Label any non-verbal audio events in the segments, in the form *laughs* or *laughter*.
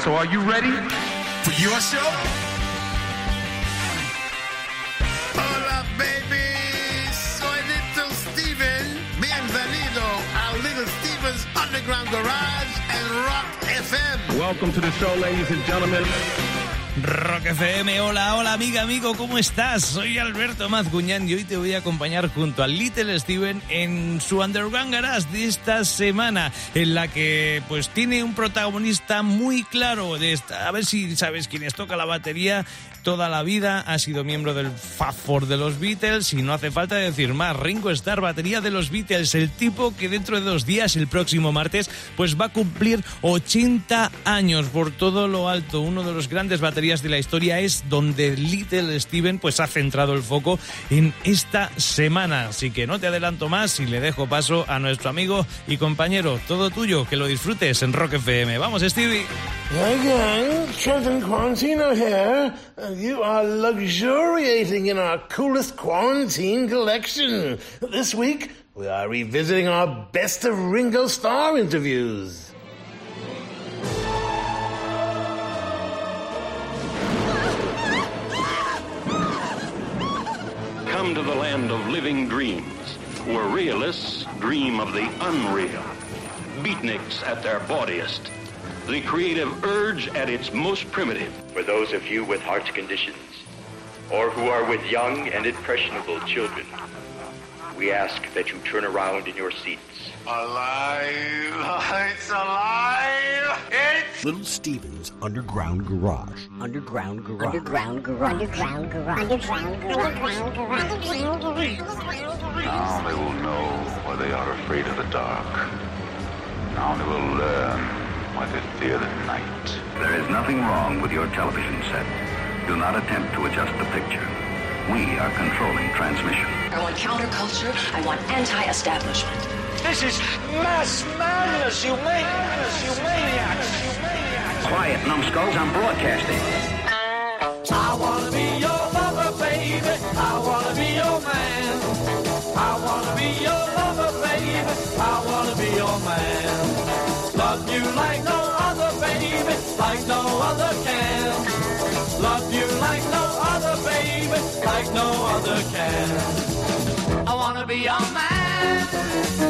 So are you ready? For your show? Hola, baby. Soy Little Steven. Bienvenido a Little Steven's Underground Garage and Rock FM. Welcome to the show, ladies and gentlemen. Rock FM, hola, hola amiga, amigo, ¿cómo estás? Soy Alberto Mazguñán y hoy te voy a acompañar junto a Little Steven en su Underground Garage de esta semana, en la que pues tiene un protagonista muy claro de esta. A ver si sabes quiénes toca la batería. Toda la vida ha sido miembro del Fab de los Beatles y no hace falta decir más. Ringo Starr, batería de los Beatles, el tipo que dentro de dos días, el próximo martes, pues va a cumplir 80 años por todo lo alto. Uno de los grandes baterías de la historia es donde Little Steven pues ha centrado el foco en esta semana. Así que no te adelanto más y le dejo paso a nuestro amigo y compañero, todo tuyo, que lo disfrutes en Rock FM. Vamos, Stevie. Hey gang, Trenton Quarantino here. You are luxuriating in our coolest quarantine collection. This week, we are revisiting our best of Ringo Starr interviews. Come to the land of living dreams, where realists dream of the unreal, beatniks at their bawdiest, the creative urge at its most primitive. For those of you with heart conditions, or who are with young and impressionable children, we ask that you turn around in your seats. Alive. *laughs* It's alive. It's Little Steven's Underground Garage. Underground Garage. Underground garage. Underground garage. Underground garage. Underground garage. Now they will know why they are afraid of the dark. Now they will learn why they fear the night. There is nothing wrong with your television set. Do not attempt to adjust the picture. We are controlling transmission. I want counterculture. I want anti-establishment. This is mass madness, you maniacs, you maniacs, you maniacs. Quiet, numbskulls, I'm broadcasting. I wanna be your lover, baby. I wanna be your man. I wanna be your lover, baby. I wanna be your man. Love you like no other, baby, like no other can. Love you like no other, baby, like no other can. I wanna be your man.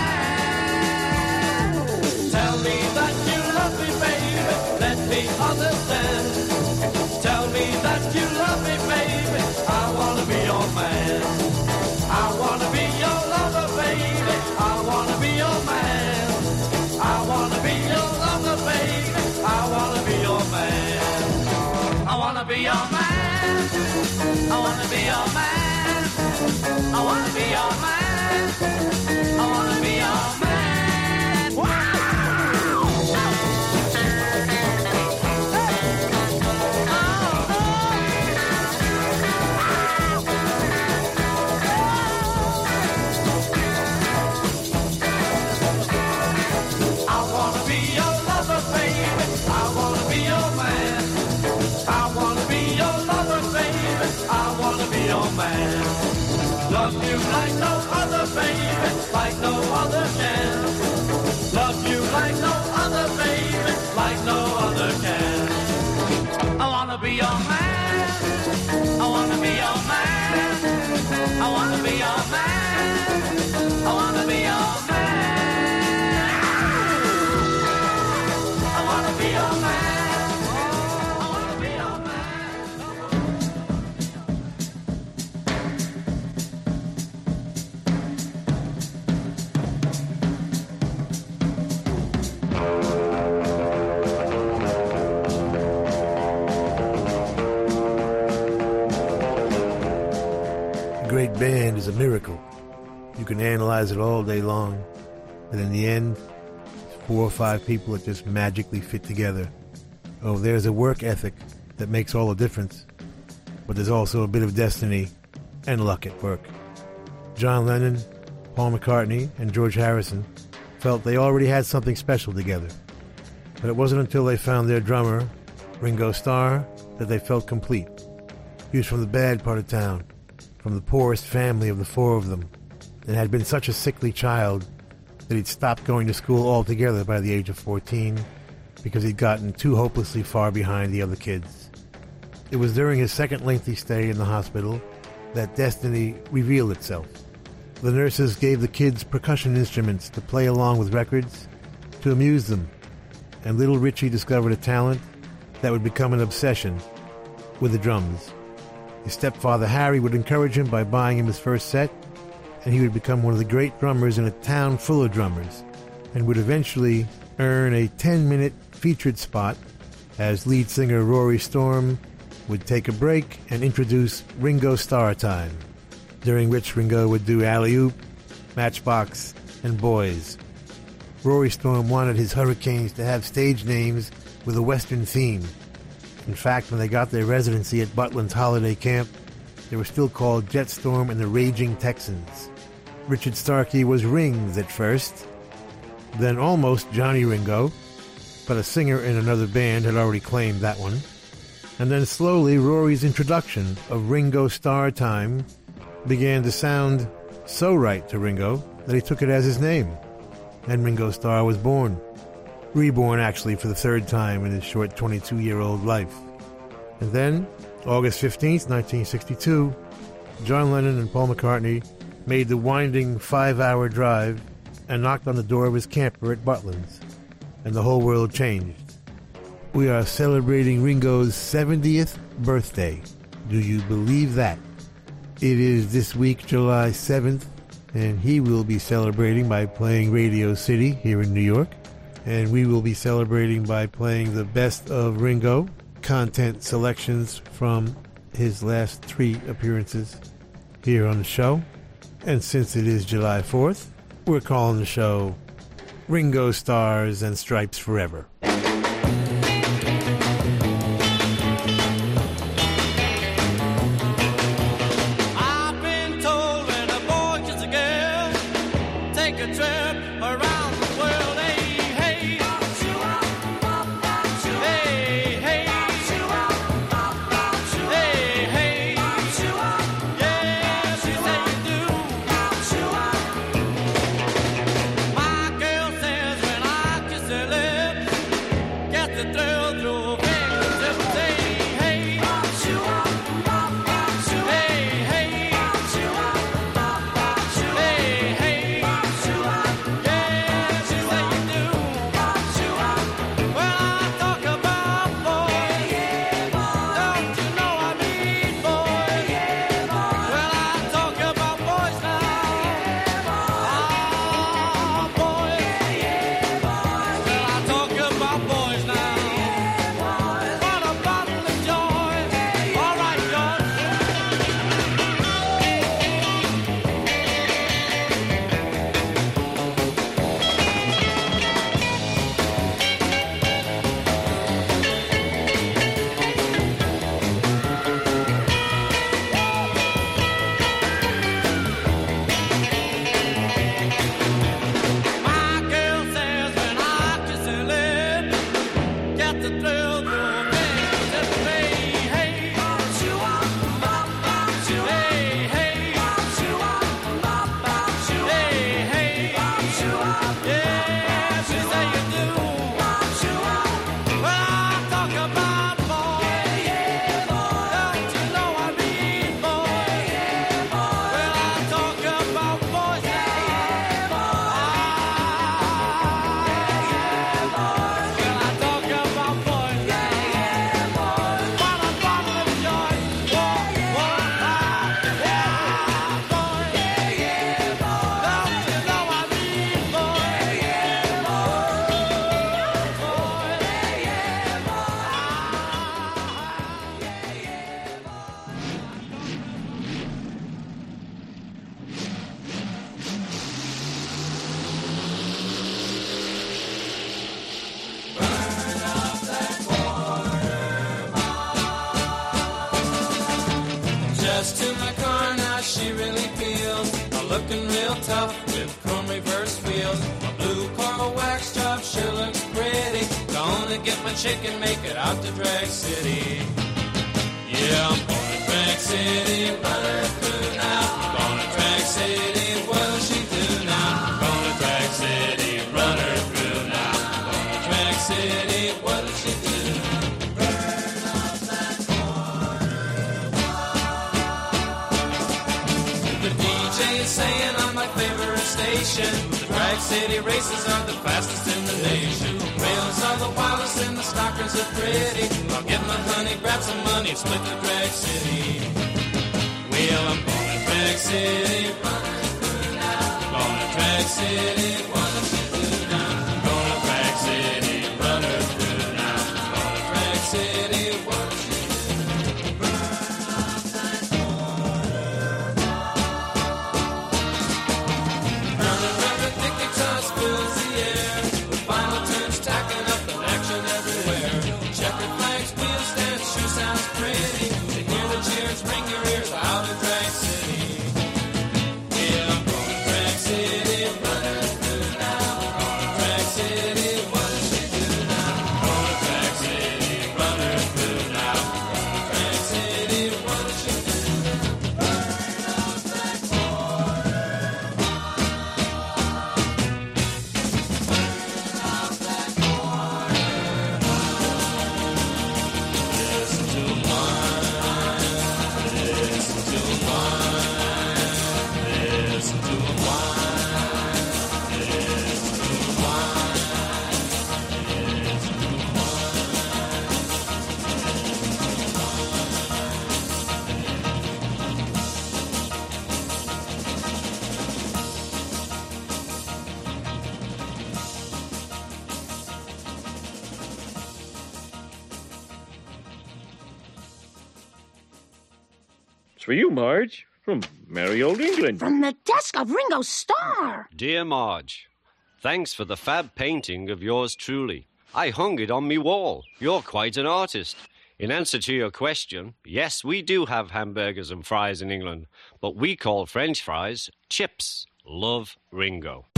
Wanna be be your oh, man. A miracle. You can analyze it all day long, but in the end, four or five people that just magically fit together. Oh, there's a work ethic that makes all the difference, but there's also a bit of destiny and luck at work. John Lennon, Paul McCartney, and George Harrison felt they already had something special together. But it wasn't until they found their drummer, Ringo Starr, that they felt complete. He was from the bad part of town, from the poorest family of the four of them, and had been such a sickly child that he'd stopped going to school altogether by the age of 14 because he'd gotten too hopelessly far behind the other kids. It was during his second lengthy stay in the hospital that destiny revealed itself. The nurses gave the kids percussion instruments to play along with records to amuse them, and little Richie discovered a talent that would become an obsession with the drums. His stepfather Harry would encourage him by buying him his first set, and he would become one of the great drummers in a town full of drummers, and would eventually earn a 10 minute featured spot as lead singer Rory Storm would take a break and introduce Ringo Starr Time, during which Ringo would do Alley Oop, Matchbox, and Boys. Rory Storm wanted his Hurricanes to have stage names with a Western theme. In fact, when they got their residency at Butlin's holiday camp, they were still called Jetstorm and the Raving Texans. Richard Starkey was Rings at first, then almost Johnny Ringo, but a singer in another band had already claimed that one. And then slowly Rory's introduction of Ringo Starr Time began to sound so right to Ringo that he took it as his name. And Ringo Starr was born. Reborn, actually, for the third time in his short 22 year old life. And then, August 15th, 1962, John Lennon and Paul McCartney made the winding five hour drive and knocked on the door of his camper at Butlin's. And the whole world changed. We are celebrating Ringo's 70th birthday. Do you believe that? It is this week, July 7th, and he will be celebrating by playing Radio City here in New York. And we will be celebrating by playing the best of Ringo content selections from his last three appearances here on the show. And since it is July 4th, we're calling the show Ringo Stars and Stripes Forever. I've been told when a boy gets a girl, take a trip shoes out. Marge, from merry old England. From the desk of Ringo Starr. Dear Marge, thanks for the fab painting of yours truly. I hung it on me wall. You're quite an artist. In answer to your question, yes, we do have hamburgers and fries in England, but we call French fries chips. Love Ringo.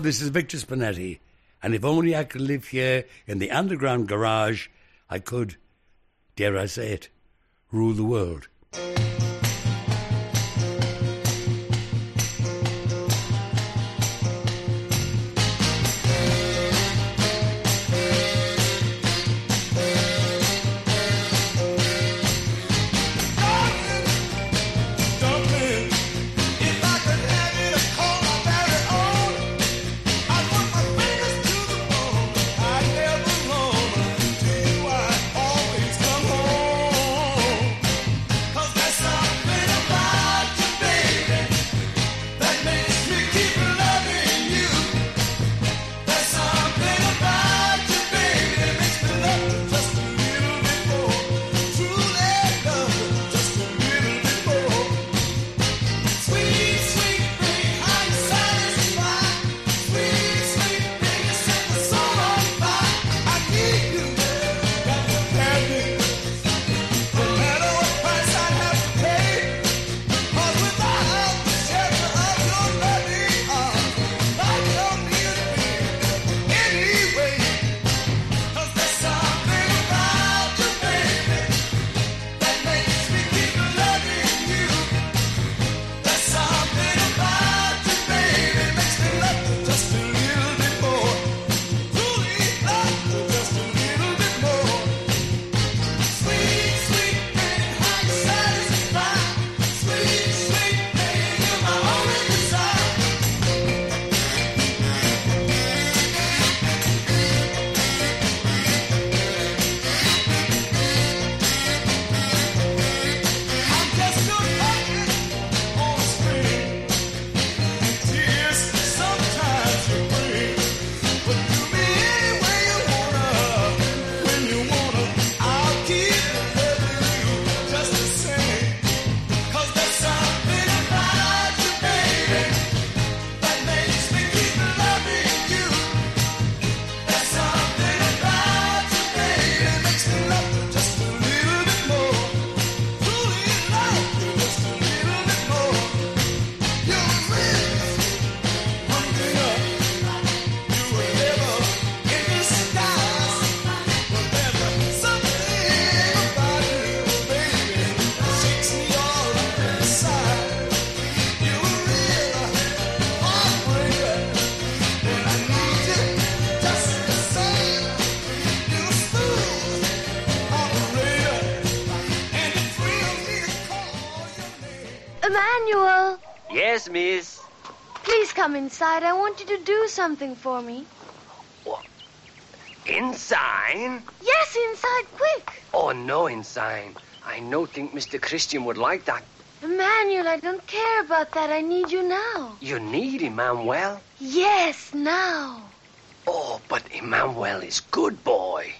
This is Victor Spinetti, and if only I could live here in the underground garage, I could, dare I say it, rule the world. Inside. I want you to do something for me. What? Inside? Yes, inside, quick. Oh, no, inside. I no think Mr. Christian would like that. Emmanuel, I don't care about that. I need you now. You need Emmanuel. Yes, now. Oh, but Emmanuel is good boy.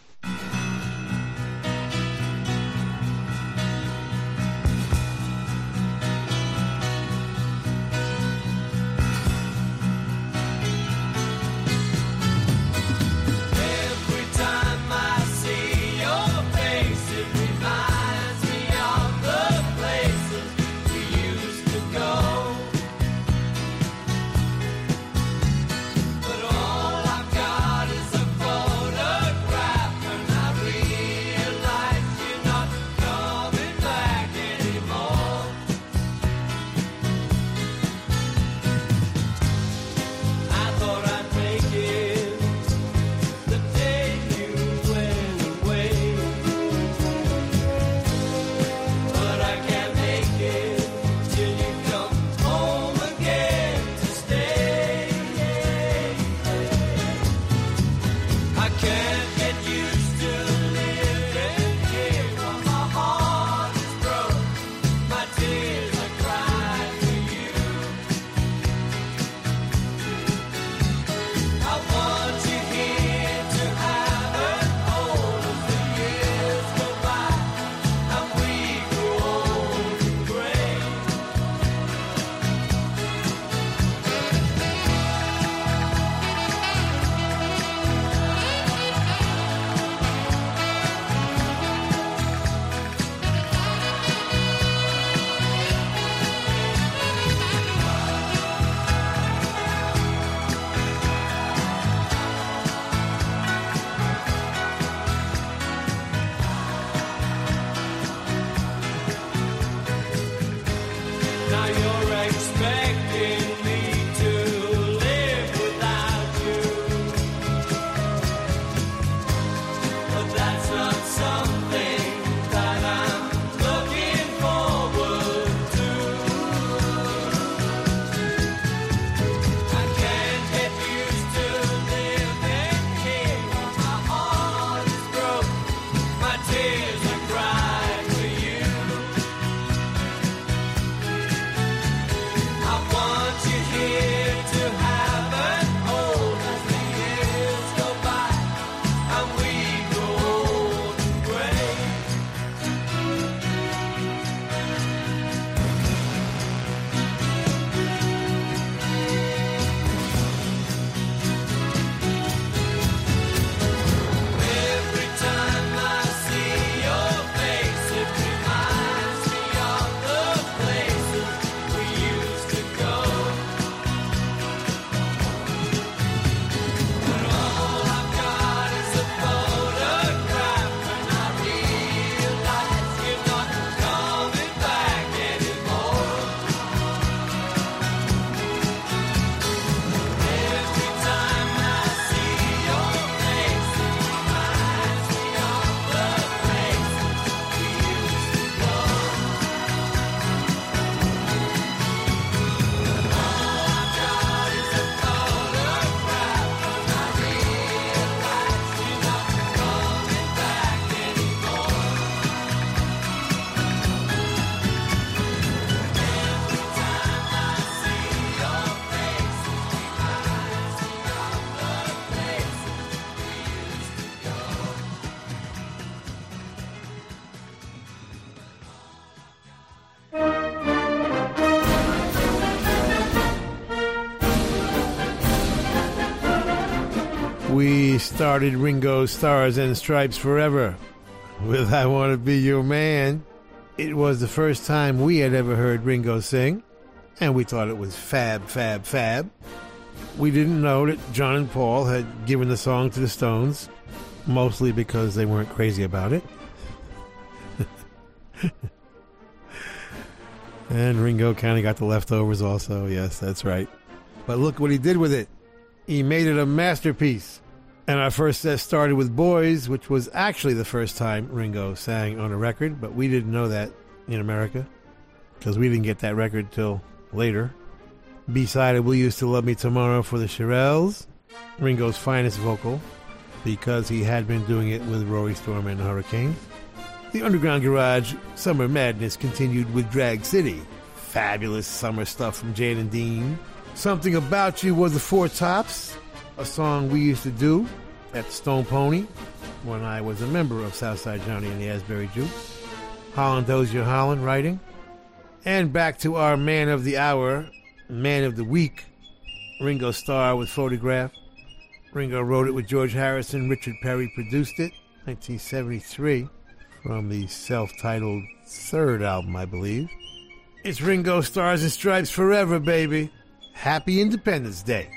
Started Ringo Stars and Stripes Forever with I Want to Be Your Man. It was the first time we had ever heard Ringo sing, and we thought it was fab, fab, fab. We didn't know that John and Paul had given the song to the Stones, mostly because they weren't crazy about it. *laughs* and Ringo kind of got the leftovers also. Yes, that's right. But look what he did with it. He made it a masterpiece. And our first set started with Boys, which was actually the first time Ringo sang on a record, but we didn't know that in America because we didn't get that record till later. B-sided Will You Still Love Me Tomorrow for the Shirelles, Ringo's finest vocal because he had been doing it with Rory Storm and the Hurricanes. The Underground Garage Summer Madness continued with Drag City. Fabulous summer stuff from Jan and Dean. Something About You was the Four Tops, a song we used to do at Stone Pony when I was a member of Southside Johnny and the Asbury Jukes. Holland Dozier Holland writing. And back to our man of the hour, man of the week, Ringo Starr with Photograph. Ringo wrote it with George Harrison. Richard Perry produced it, 1973, from the self-titled third album, I believe. It's Ringo Stars and Stripes Forever, baby. Happy Independence Day.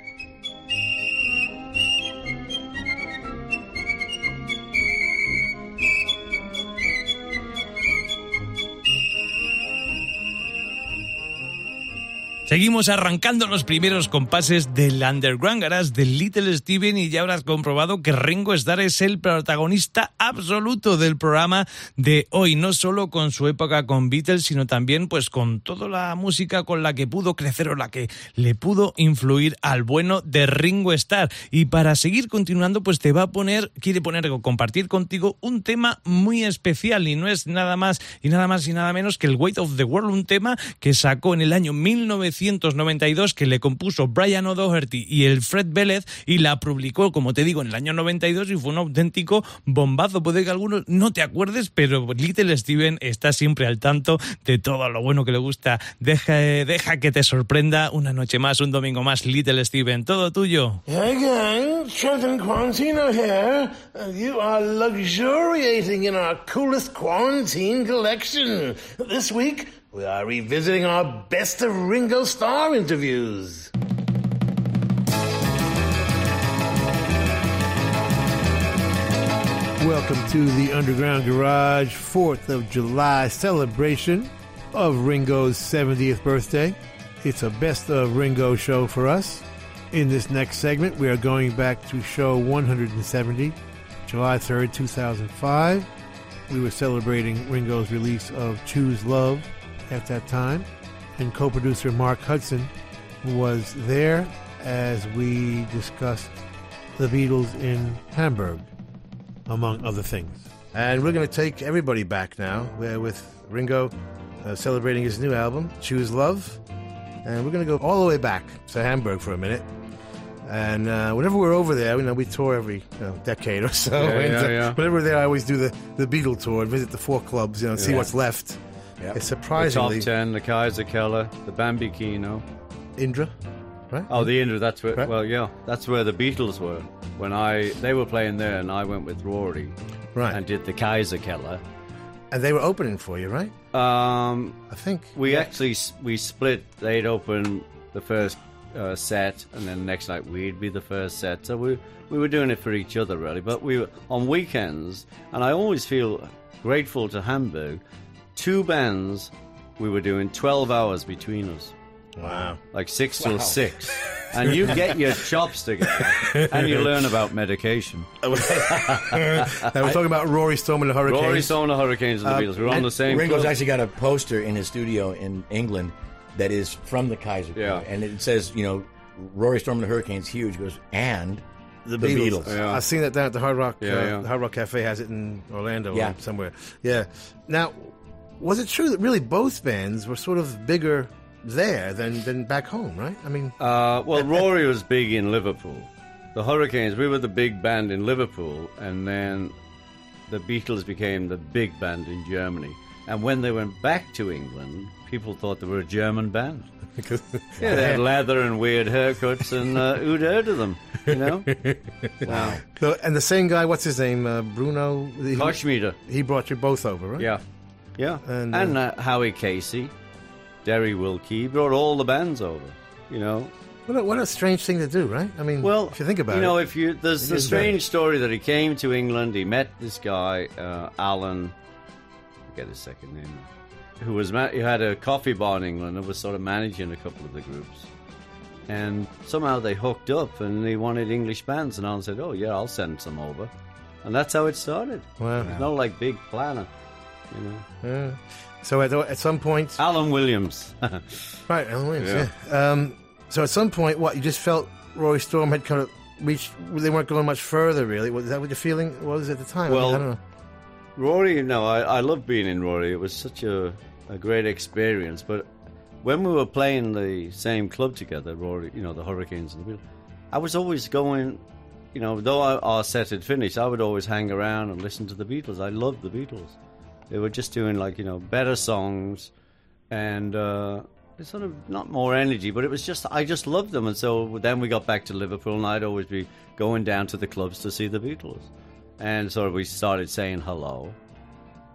Seguimos arrancando los primeros compases del Underground Garage del Little Steven y ya habrás comprobado que Ringo Starr es el protagonista absoluto del programa de hoy, no solo con su época con Beatles, sino también pues con toda la música con la que pudo crecer o la que le pudo influir al bueno de Ringo Starr. Y para seguir continuando, pues te va a poner, quiere poner o compartir contigo un tema muy especial y no es nada más y nada más y nada menos que el Weight of the World, un tema que sacó en el año 1992 que le compuso Brian O'Doherty y el Fred Vélez y la publicó, como te digo, en el año 92 y fue un auténtico bombazo. Puede que algunos no te acuerdes, pero Little Steven está siempre al tanto de todo lo bueno que le gusta. Deja, deja que te sorprenda una noche más, un domingo más, Little Steven. Todo tuyo. Hey gang, Trenton Quarantino here. You are luxuriating in our coolest quarantine collection. This week, we are revisiting our best of Ringo Starr interviews. Welcome to the Underground Garage 4th of July celebration. of Ringo's 70th birthday. It's a best of Ringo show for us. In this next segment, we are going back to show 170, July 3rd, 2005. We were celebrating Ringo's release of Choose Love at that time, and co producer Mark Hudson was there as we discussed the Beatles in Hamburg, among other things. And we're going to take everybody back now uh, with Ringo uh, celebrating his new album, Choose Love. And we're going to go all the way back to Hamburg for a minute. And uh, whenever we're over there, you know, we tour every you know, decade or so. Yeah, *laughs* and, yeah, uh, yeah. Whenever we're there, I always do the, the Beatle tour and visit the four clubs, you know, and see what's left. Yep. It's The surprisingly top ten, the Kaiser Keller, the Bambikino. Indra, right? Oh, the Indra. That's where. Well, yeah, that's where the Beatles were when I they were playing there, and I went with Rory, Right. and did the Kaiser Keller. And they were opening for you, right? Um, I think we actually we split. They'd open the first uh, set, and then the next night we'd be the first set. So we we were doing it for each other, really. But we were on weekends, and I always feel grateful to Hamburg. Two bands, we were doing twelve hours between us. Wow. Like six Wow. till six. *laughs* And you get your chops together. and you learn about medication. *laughs* now we're talking about Rory Storm and the Hurricanes. Rory Storm and the Hurricanes and the Beatles. We're on the same Ringo's club. actually got a poster in his studio in England that is from the Kaiser. Yeah. and it says, you know, Rory Storm and the Hurricanes, huge. Goes and The, Beatles. Yeah. I've seen that down at the Hard Rock. Yeah, uh, yeah. The Hard Rock Cafe has it in Orlando Yeah. or somewhere. Yeah. Now, was it true that really both bands were sort of bigger there than, than back home, right? I mean, Uh, well, Rory was big in Liverpool. The Hurricanes, we were the big band in Liverpool, and then the Beatles became the big band in Germany. And when they went back to England, people thought they were a German band. *laughs* yeah, they had leather and weird haircuts, and uh, who'd heard of them? You know? *laughs* wow. So, and the same guy, what's his name? Uh, Bruno? He, Koschmider. He brought you both over, right? Yeah, yeah. And, And, uh, uh, Howie Casey, Derry Wilkie, brought all the bands over. You know, What a, what a strange thing to do, right? I mean, Well, if you think about you it. You know, if you there's the strange story that he came to England, he met this guy, uh, Alan, I forget his second name, who was ma- he had a coffee bar in England and was sort of managing a couple of the groups, and somehow they hooked up and they wanted English bands, and Alan said, "Oh yeah, I'll send some over," and that's how it started. Wow. There's no like big planner, you know. Yeah. So at, at some point, Alan Williams, *laughs* right? Alan Williams. Yeah. Yeah. Um, so at some point, what you just felt Rory Storm had kind of reached? They weren't going much further, really. Was that what your feeling was at the time? I mean, Well, I don't know. Rory, no, I, I love being in Rory. It was such a, a great experience. But when we were playing the same club together, Rory, you know, the Hurricanes and the Beatles, I was always going, you know, though our set had finished, I would always hang around and listen to the Beatles. I loved the Beatles. They were just doing like, you know, better songs and uh, it's sort of not more energy, but it was just, I just loved them. And so then we got back to Liverpool and I'd always be going down to the clubs to see the Beatles. And so we started saying hello.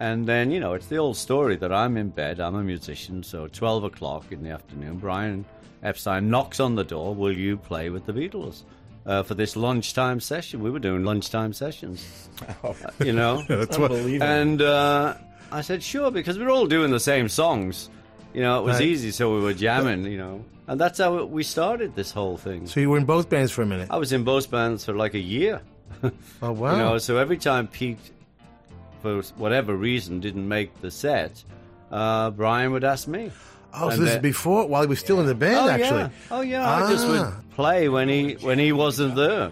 And then, you know, it's the old story that I'm in bed, I'm a musician, so 12 o'clock in the afternoon, Brian Epstein knocks on the door, Will you play with the Beatles? Uh, for this lunchtime session. We were doing lunchtime sessions, uh, *laughs* you know. *laughs* That's what- Unbelievable. And uh, I said, sure, because we're all doing the same songs. You know, it was Right. easy, so we were jamming, you know. And that's how we started this whole thing. So you were in both bands for a minute. I was in both bands for like a year. *laughs* Oh wow! You know, so every time Pete, for whatever reason, didn't make the set, uh, Brian would ask me. oh, so And this is before while he was still in the band, oh, actually. Yeah. Oh yeah, I just Ah. would play when he when he wasn't there.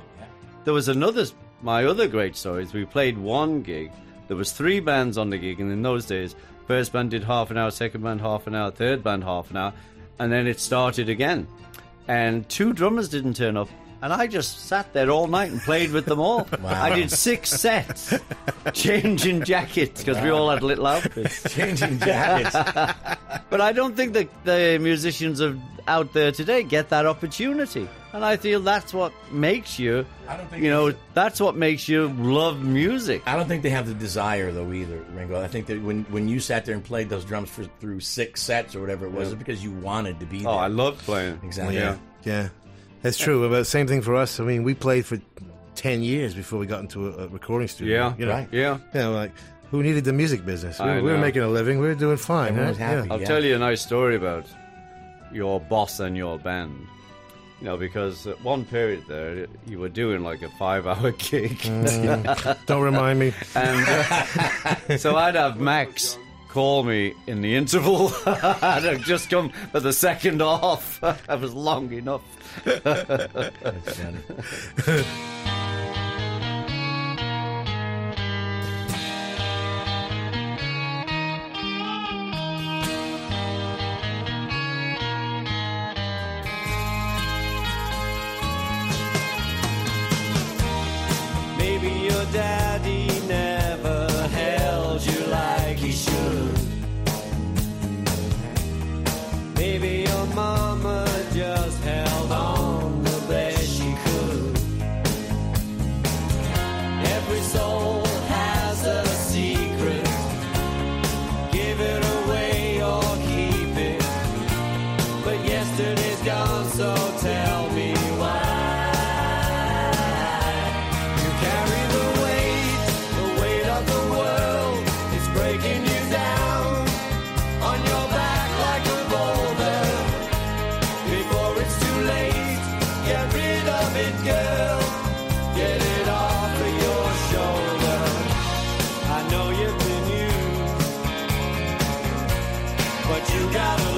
There was another my other great stories. We played one gig. There was three bands on the gig, and in those days, first band did half an hour, second band half an hour, third band half an hour, and then it started again. And two drummers didn't turn up. And I just sat there all night and played with them all. *laughs* I did six sets, *laughs* changing jackets because we all had little outfits. *laughs* Changing jackets. but I don't think that the musicians of out there today get that opportunity, and I feel that's what makes you, you know, that's what makes you love music. I don't think they have the desire though either, Ringo. I think that when, when you sat there and played those drums for through six sets or whatever it was, yeah. it's because you wanted to be there. Oh, I love playing. Exactly. Yeah. Yeah. That's true. About the same thing for us. I mean, we played for 10 years before we got into a, a recording studio. Yeah. You know? Right. Yeah. yeah. like, who needed the music business? We, we were making a living. We were doing fine. Everyone happy. Yeah. I'll yeah. tell you a nice story about your boss and your band you know, because at one period there you were doing like a five-hour *laughs* gig. Mm, don't remind me. *laughs* And, uh, so I'd have Max call me in the interval. *laughs* I'd have just come for the second off. that was long enough. but you gotta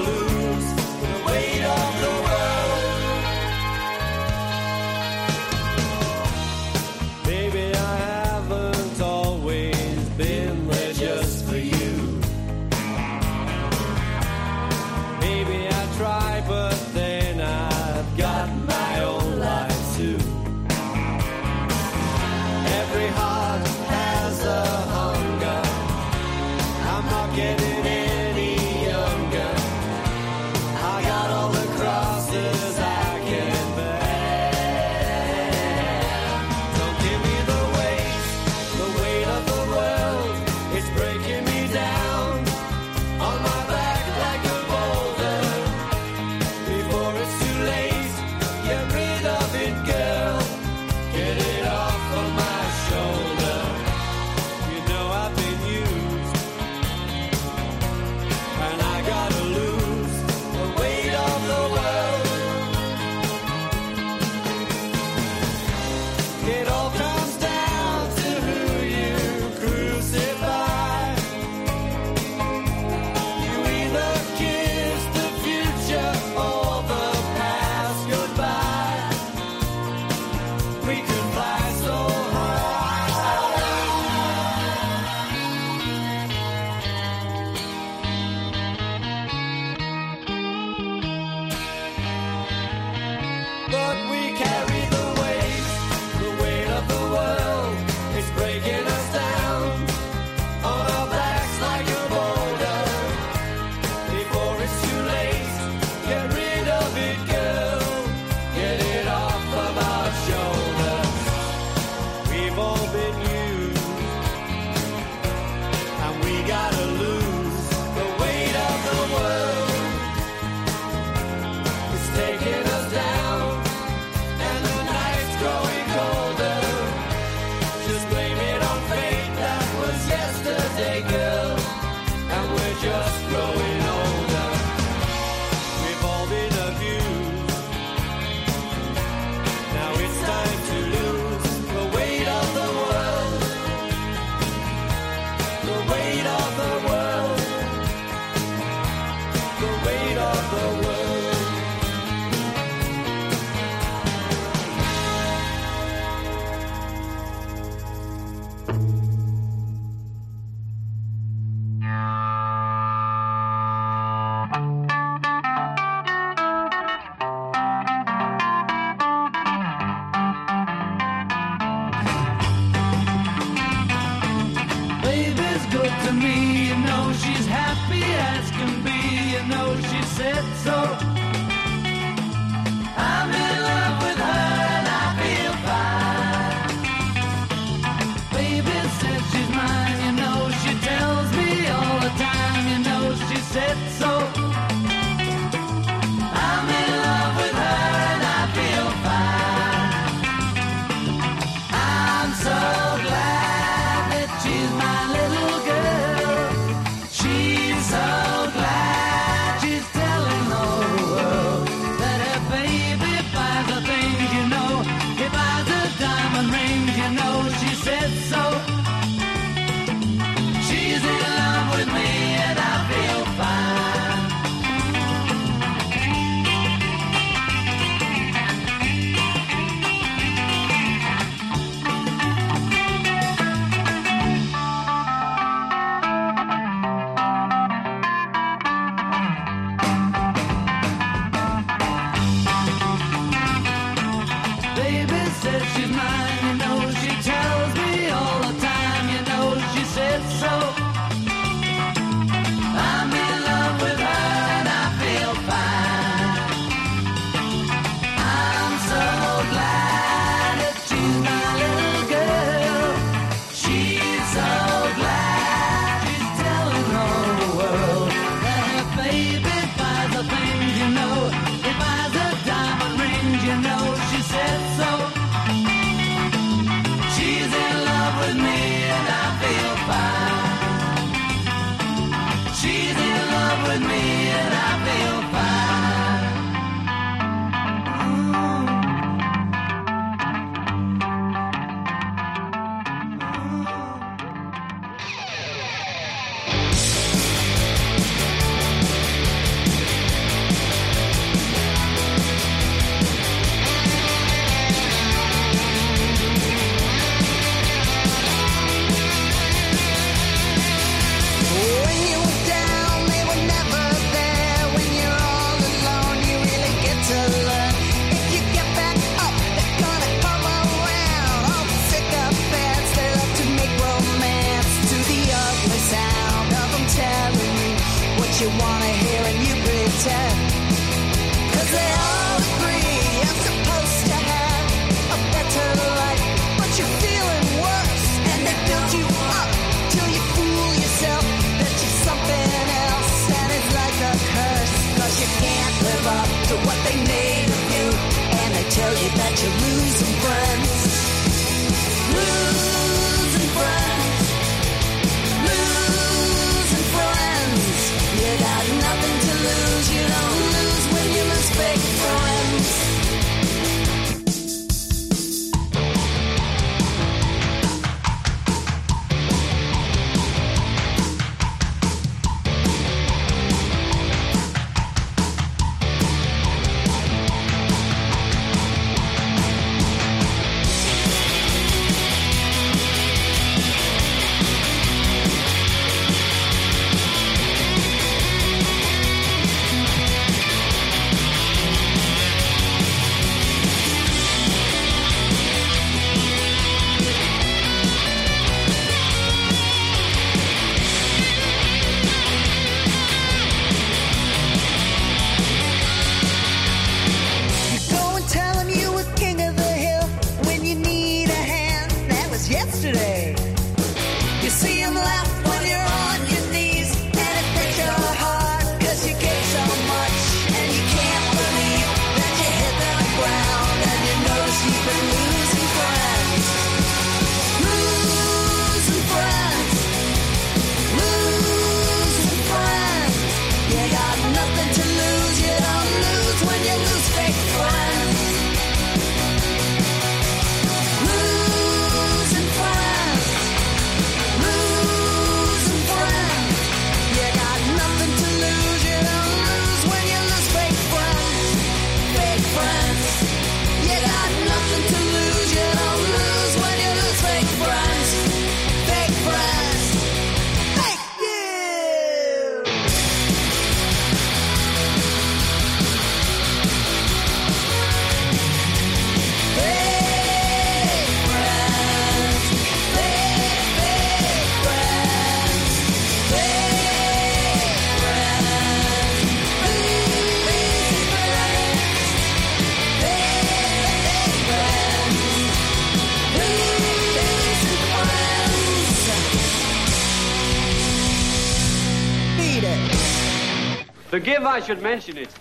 I should mention it.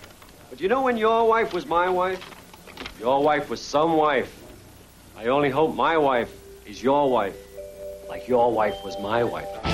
But you know when your wife was my wife? Your wife was some wife. I only hope my wife is your wife, like your wife was my wife.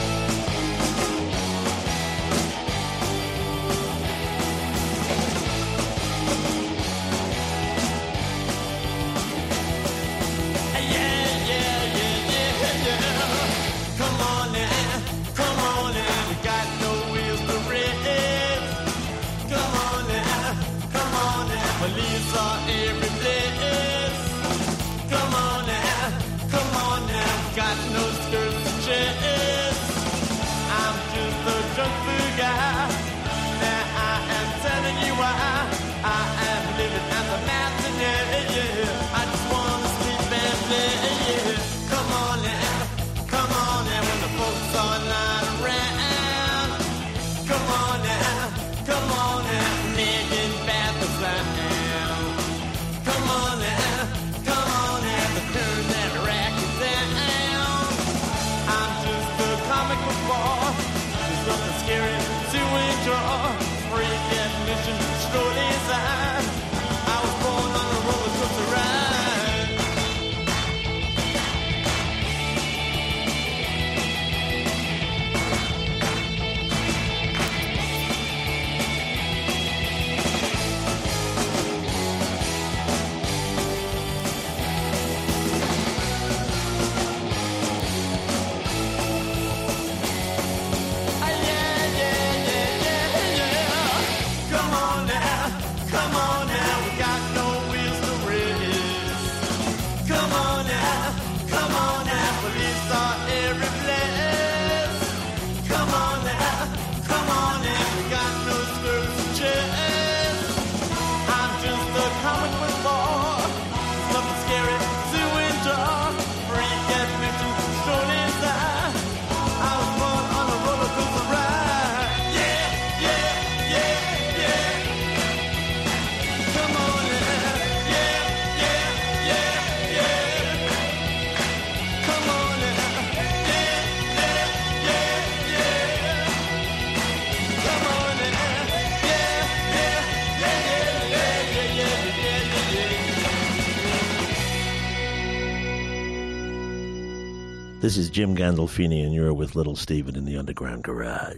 This is Jim Gandolfini, and you're with Little Steven in the Underground Garage.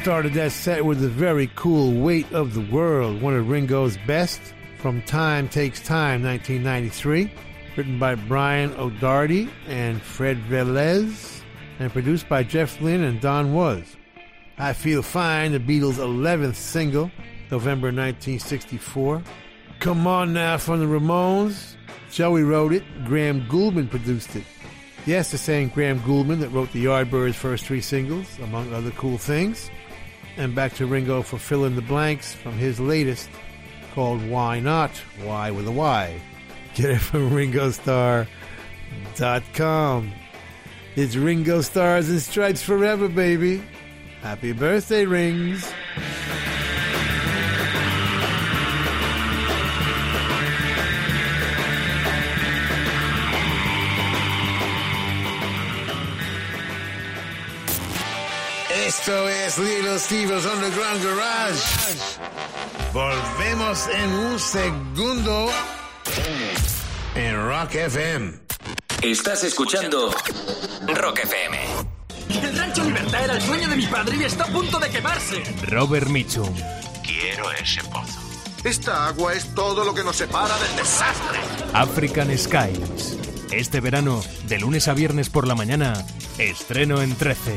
Started that set with the very cool Weight of the World, one of Ringo's best, from Time Takes Time, 1993, written by Brian O'Doherty and Fred Velez, and produced by Jeff Lynne and Don Was. I Feel Fine, the Beatles' 11th single, November 1964. Come On Now from the Ramones. Joey wrote it, Graham Gouldman produced it. Yes, the same Graham Gouldman that wrote the Yardbirds' first three singles, among other cool things. And back to Ringo for fill in the blanks from his latest, called Why Not? Why with a Y. Get it from ringostarr.com. It's Ringo Stars and Stripes forever, baby. Happy birthday, Rings. Esto es Little Steve's Underground Garage. Volvemos en un segundo en Rock FM. Estás escuchando Rock FM. El rancho Libertad era el sueño de mi padre y está a punto de quemarse. Robert Mitchum. Quiero ese pozo. Esta agua es todo lo que nos separa del desastre. African Skies. Este verano, de lunes a viernes por la mañana, estreno en 13.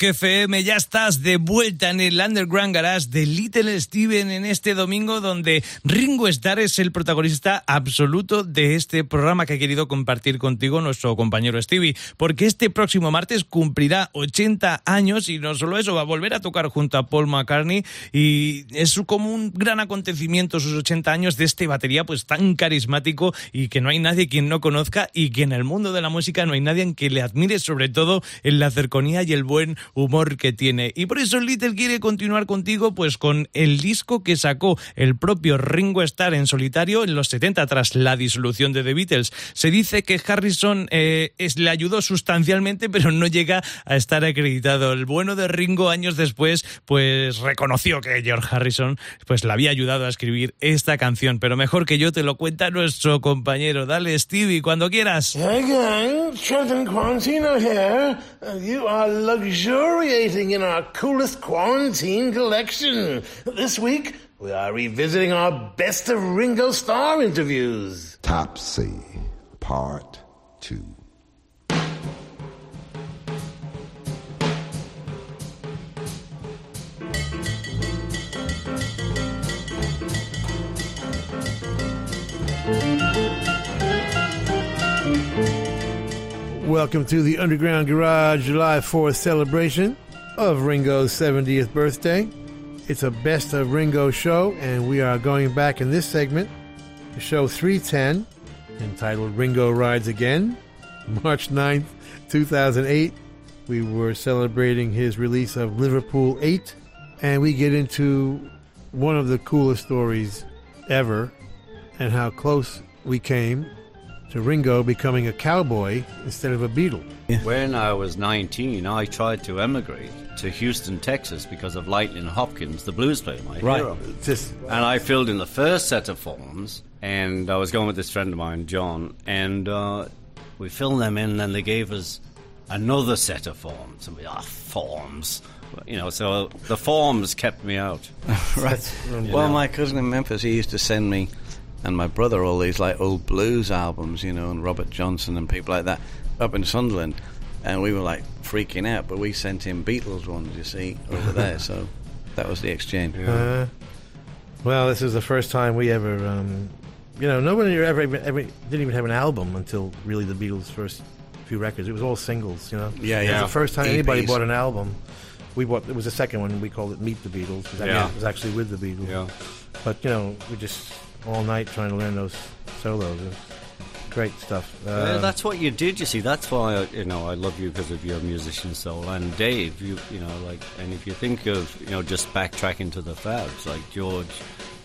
Rock ya estás de vuelta en el Underground Garage de Little Steven en este domingo donde Ringo Starr es el protagonista absoluto de este programa que ha querido compartir contigo nuestro compañero Stevie, porque este próximo martes cumplirá 80 años y no solo eso, va a volver a tocar junto a Paul McCartney y es como un gran acontecimiento sus 80 años de este batería pues tan carismático y que no hay nadie quien no conozca y que en el mundo de la música no hay nadie en que le admire sobre todo en la cercanía y el buen humor que tiene. Y por eso Little quiere continuar contigo pues con el disco que sacó el propio Ringo Starr en solitario en los 70 tras la disolución de The Beatles. Se dice que Harrison eh, es, le ayudó sustancialmente pero no llega a estar acreditado. El bueno de Ringo años después pues reconoció que George Harrison pues le había ayudado a escribir esta canción. Pero mejor que yo te lo cuenta nuestro compañero. Dale Stevie, cuando quieras. Luxuriating in our coolest quarantine collection. This week, we are revisiting our best of Ringo Starr interviews. Topsy, Part 2. Welcome to the Underground Garage July 4th celebration of Ringo's 70th birthday. It's a best of Ringo show, and we are going back in this segment to show 310, entitled Ringo Rides Again, *laughs* March 9th, 2008. We were celebrating his release of Liverpool 8, and we get into one of the coolest stories ever and how close we came to Ringo becoming a cowboy instead of a Beatle. When I was 19, I tried to emigrate to Houston, Texas because of Lightnin' Hopkins, the blues player, my Right. hero. Just- and I filled in the first set of forms, and I was going with this friend of mine, John, and uh, we filled them in, and then they gave us another set of forms. And we, ah, forms. You know, so the forms kept me out. *laughs* right. You Well, know. my cousin in Memphis, he used to send me and my brother all these like old blues albums, you know, and Robert Johnson and people like that up in Sunderland, and we were like freaking out. But we sent him Beatles ones, you see, over there. *laughs* So that was the exchange. Uh, well, this is the first time we ever, um, you know, nobody ever, ever, ever didn't even have an album until really the Beatles' first few records. It was all singles, you know. Yeah, It yeah. was the first time anybody bought an album. We bought. It was the second one. We called it Meet the Beatles. It was, Yeah. it was actually with the Beatles. Yeah. But you know, we just all night trying to learn those solos. Great stuff. Uh, that's what you did. You see, that's why I, you know I love you because of your musician soul. And Dave, you you know, like, and if you think of you know just backtracking to the Fabs, like George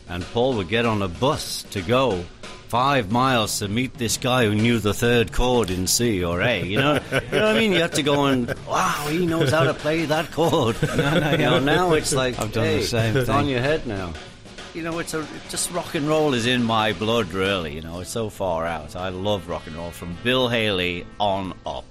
and Paul would get on a bus to go five miles to meet this guy who knew the third chord in C or A. You know, *laughs* you know what I mean? You have to go and wow, he knows how to play that chord. No, *laughs* no, you know, now it's like I've done the hey, same It's thing. on your head now. You know, it's a just rock and roll is in my blood, really. You know, it's so far out. I love rock and roll from Bill Haley on up.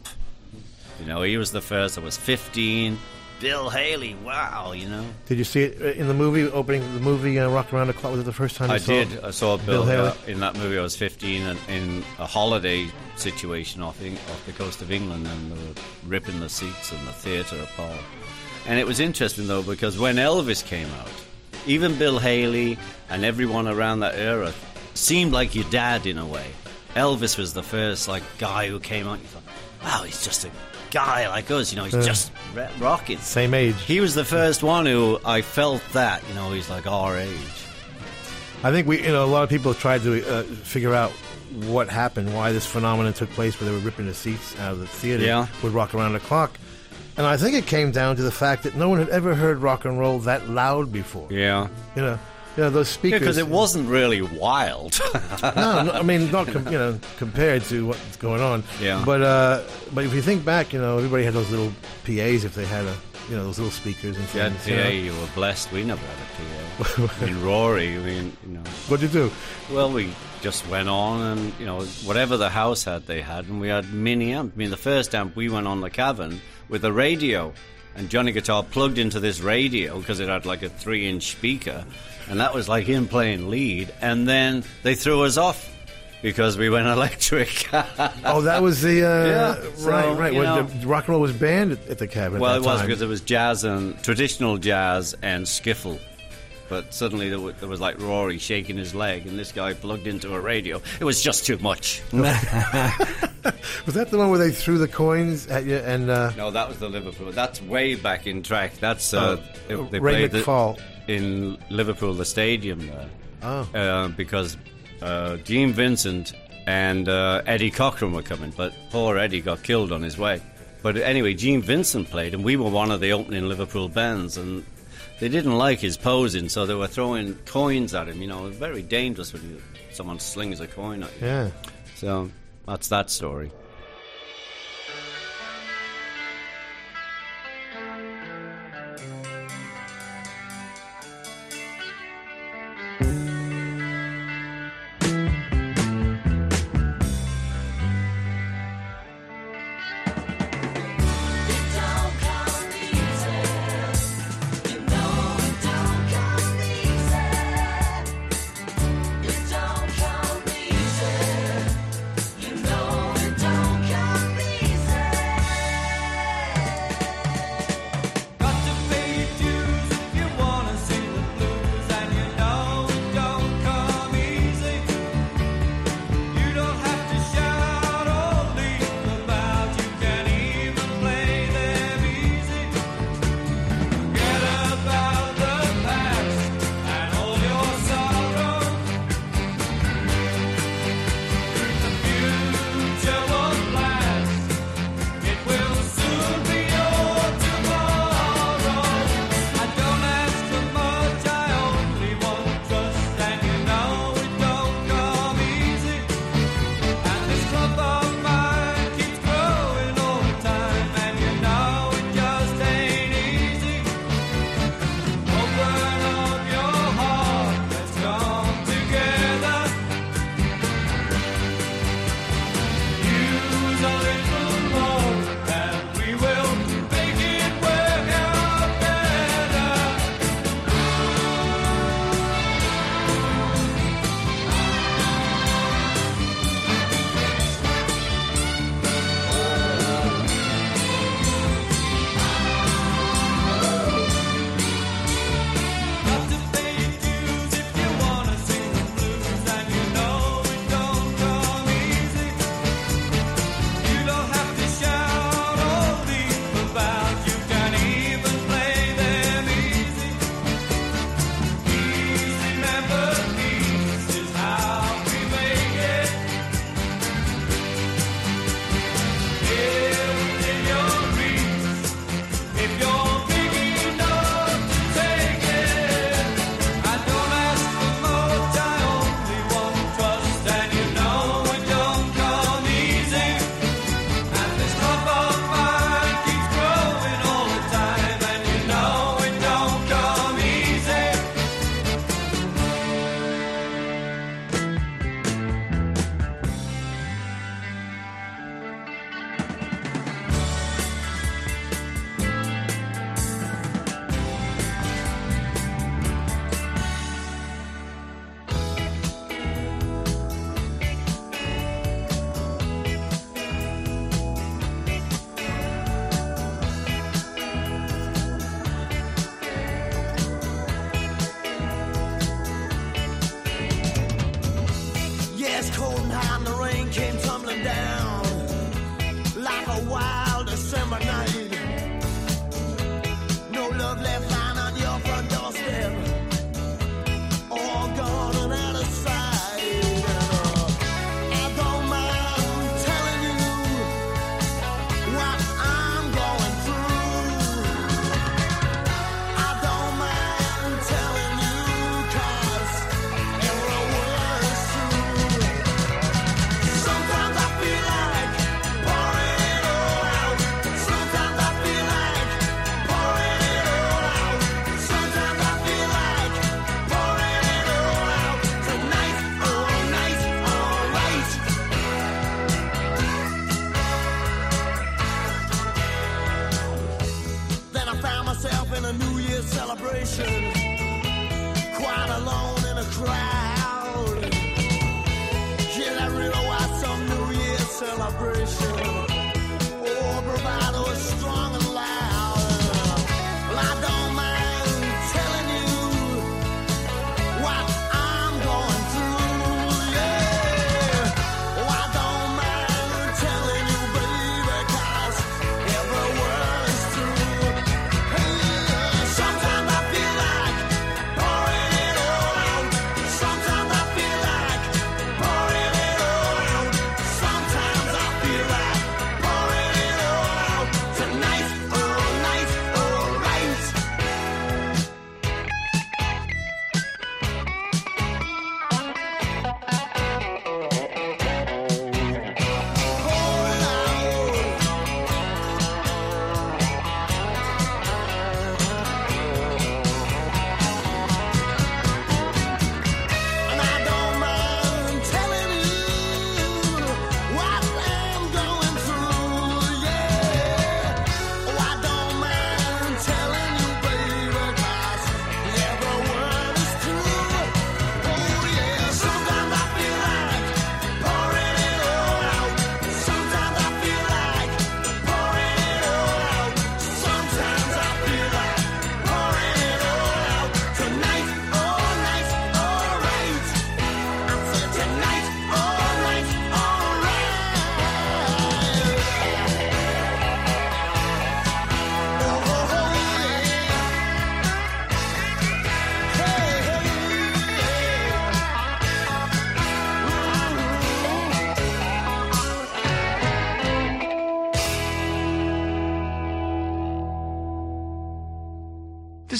You know, he was the first. I was 15. Bill Haley, wow, you know. did you see it uh, in the movie opening? The movie uh, Rock Around the Clock was it the first time? you I saw did. I saw Bill, Haley. uh, in that movie. I was 15 and in a holiday situation off, Eng- off the coast of England, and they were ripping the seats in the theatre apart. And it was interesting though because when Elvis came out, even Bill Haley and everyone around that era seemed like your dad in a way. Elvis was the first like guy who came out. You thought, wow, he's just a guy like us. You know, he's Yeah. just re- rocking. Same age. He was the first one who I felt that. You know, he's like our age. I think we, you know, a lot of people tried to uh, figure out what happened, why this phenomenon took place, where they were ripping the seats out of the theater Yeah. with "Rock Around the Clock," and I think it came down to the fact that no one had ever heard rock and roll that loud before. Yeah. You know, you know those speakers. Because it wasn't really wild. *laughs* no, no, I mean not com- you know compared to what's going on. Yeah. But uh, but if you think back, you know, everybody had those little PAs if they had a you know those little speakers and You had things. PA, you know. you were blessed. We never had a PA. *laughs* I mean, Rory, I mean, you know. What'd you do? Well, we just went on and, you know, whatever the house had, they had. And we had mini amp. I mean, the first amp, we went on the cavern with a radio. And Johnny Guitar plugged into this radio because it had like a three inch speaker. And that was like him playing lead. And then they threw us off because we went *laughs* electric. Oh, that was the uh, Yeah, so, right, right. know- the rock and roll was banned at, the Cavern. Well, at it that was time. because it was jazz and traditional jazz and skiffle. But suddenly there was, there was like Rory shaking his leg, and this guy plugged into a radio. It was just too much. *laughs* *laughs* was that the one where they threw the coins at you and uh, No, that was the Liverpool. That's way back in track. That's uh, Oh, they, they Ray played the- McFall. in Liverpool, the stadium there. Oh. Uh, because uh, Gene Vincent and uh, Eddie Cochran were coming, but poor Eddie got killed on his way. But anyway, Gene Vincent played, and we were one of the opening Liverpool bands, and they didn't like his posing, so they were throwing coins at him. You know, very dangerous when you, someone slings a coin at you. Yeah. So that's that story.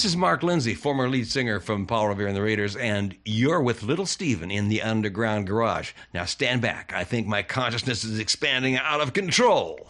This is Mark Lindsay, former lead singer from Paul Revere and the Raiders, and you're with Little Steven in the Underground Garage. Now stand back. I think my consciousness is expanding out of control.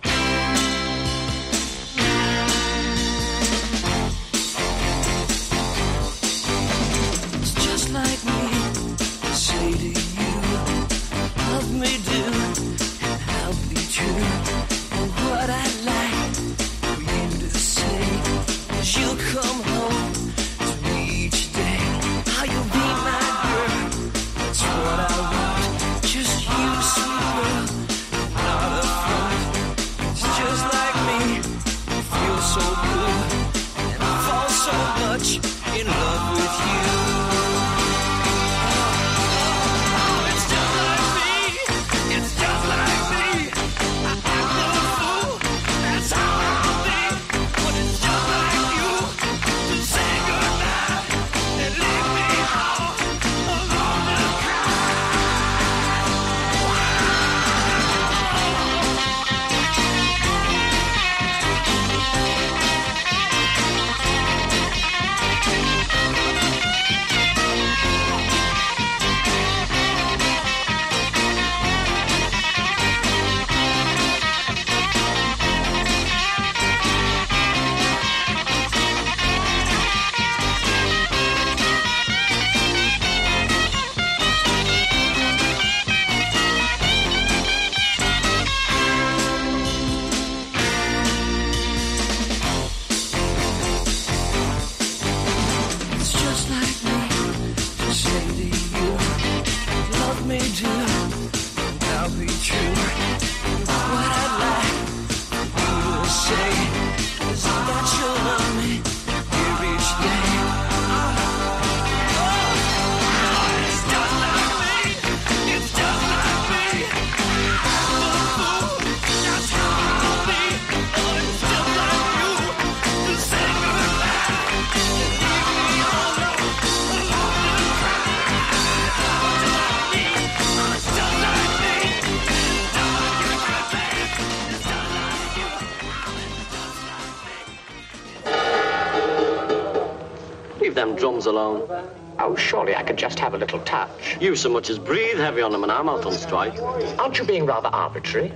Arms alone. Oh, surely I could just have a little touch. You so much as breathe heavy on them and I'm out on strike. Aren't you being rather arbitrary?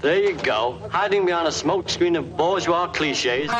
There you go, hiding behind a smokescreen of bourgeois cliches.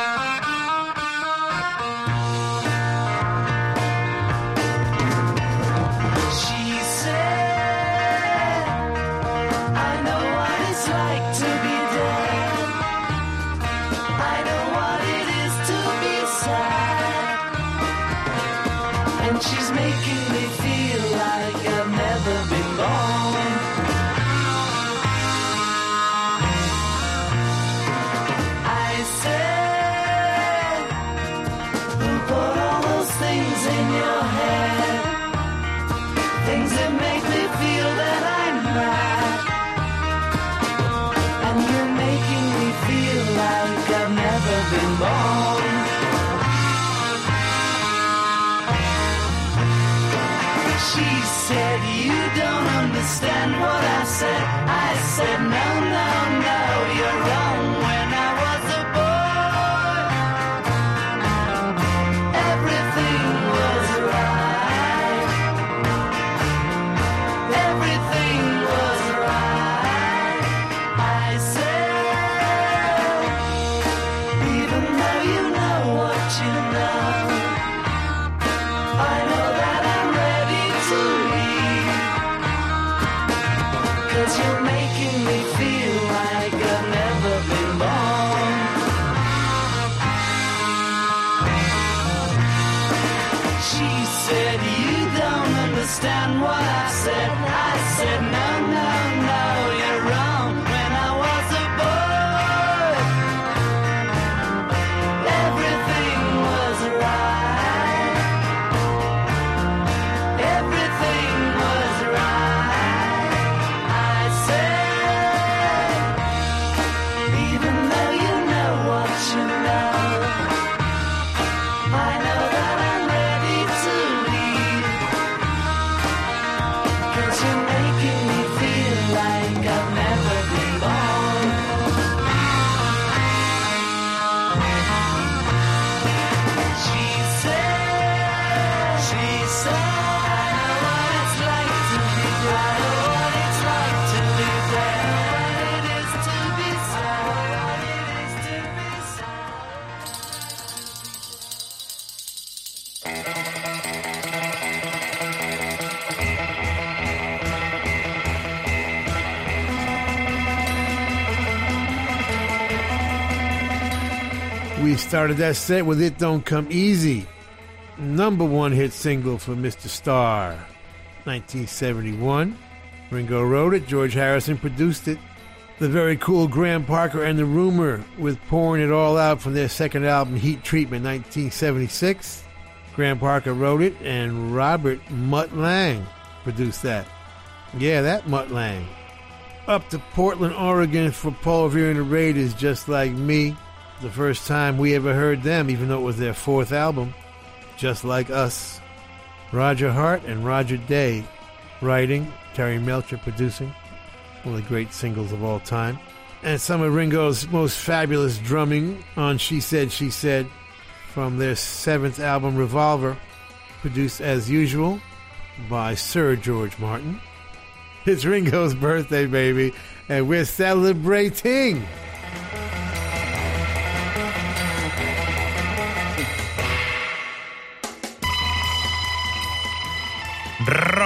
Started that set with It Don't Come Easy, number one hit single for Mr. Starr, 1971. Ringo wrote it, George Harrison produced it. The very cool Graham Parker and the Rumour with Pouring It All Out from their second album, Heat Treatment, 1976. Graham Parker wrote it, and Robert Mutt Lange produced that. Yeah, that Mutt Lange. Up to Portland, Oregon for Paul Revere and the Raiders, just like me. The first time we ever heard them, even though it was their fourth album, just like us. Roger Hart and Roger Day writing, Terry Melcher producing, one of the great singles of all time. And some of Ringo's most fabulous drumming on She Said, She Said from their seventh album, Revolver, produced as usual by Sir George Martin. It's Ringo's birthday, baby, and we're celebrating.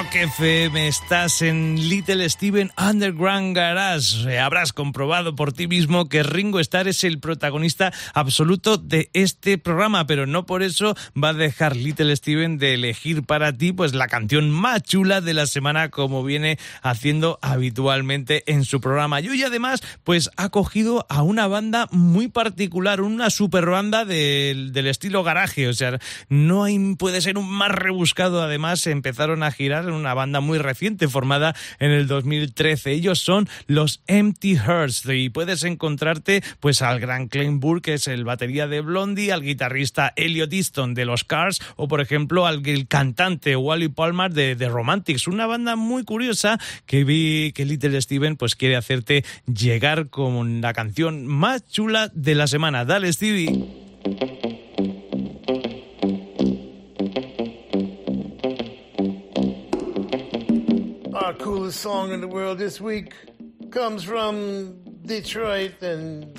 Rock FM, estás en Little Steven Underground Garage. Habrás comprobado por ti mismo que Ringo Starr es el protagonista absoluto de este programa, pero no por eso va a dejar Little Steven de elegir para ti pues la canción más chula de la semana como viene haciendo habitualmente en su programa. Y hoy además pues ha cogido a una banda muy particular, una super banda del, del estilo garaje, o sea, no hay, puede ser un más rebuscado. Además empezaron a girar una banda muy reciente formada en el 2013. Ellos son los Empty Hearts y puedes encontrarte pues al gran Klein que es el batería de Blondie, al guitarrista Elliot Easton de los Cars o por ejemplo al cantante Wally Palmer de The Romantics. Una banda muy curiosa que vi que Little Steven pues quiere hacerte llegar con la canción más chula de la semana. Dale Stevie. Our coolest song in the world this week comes from Detroit and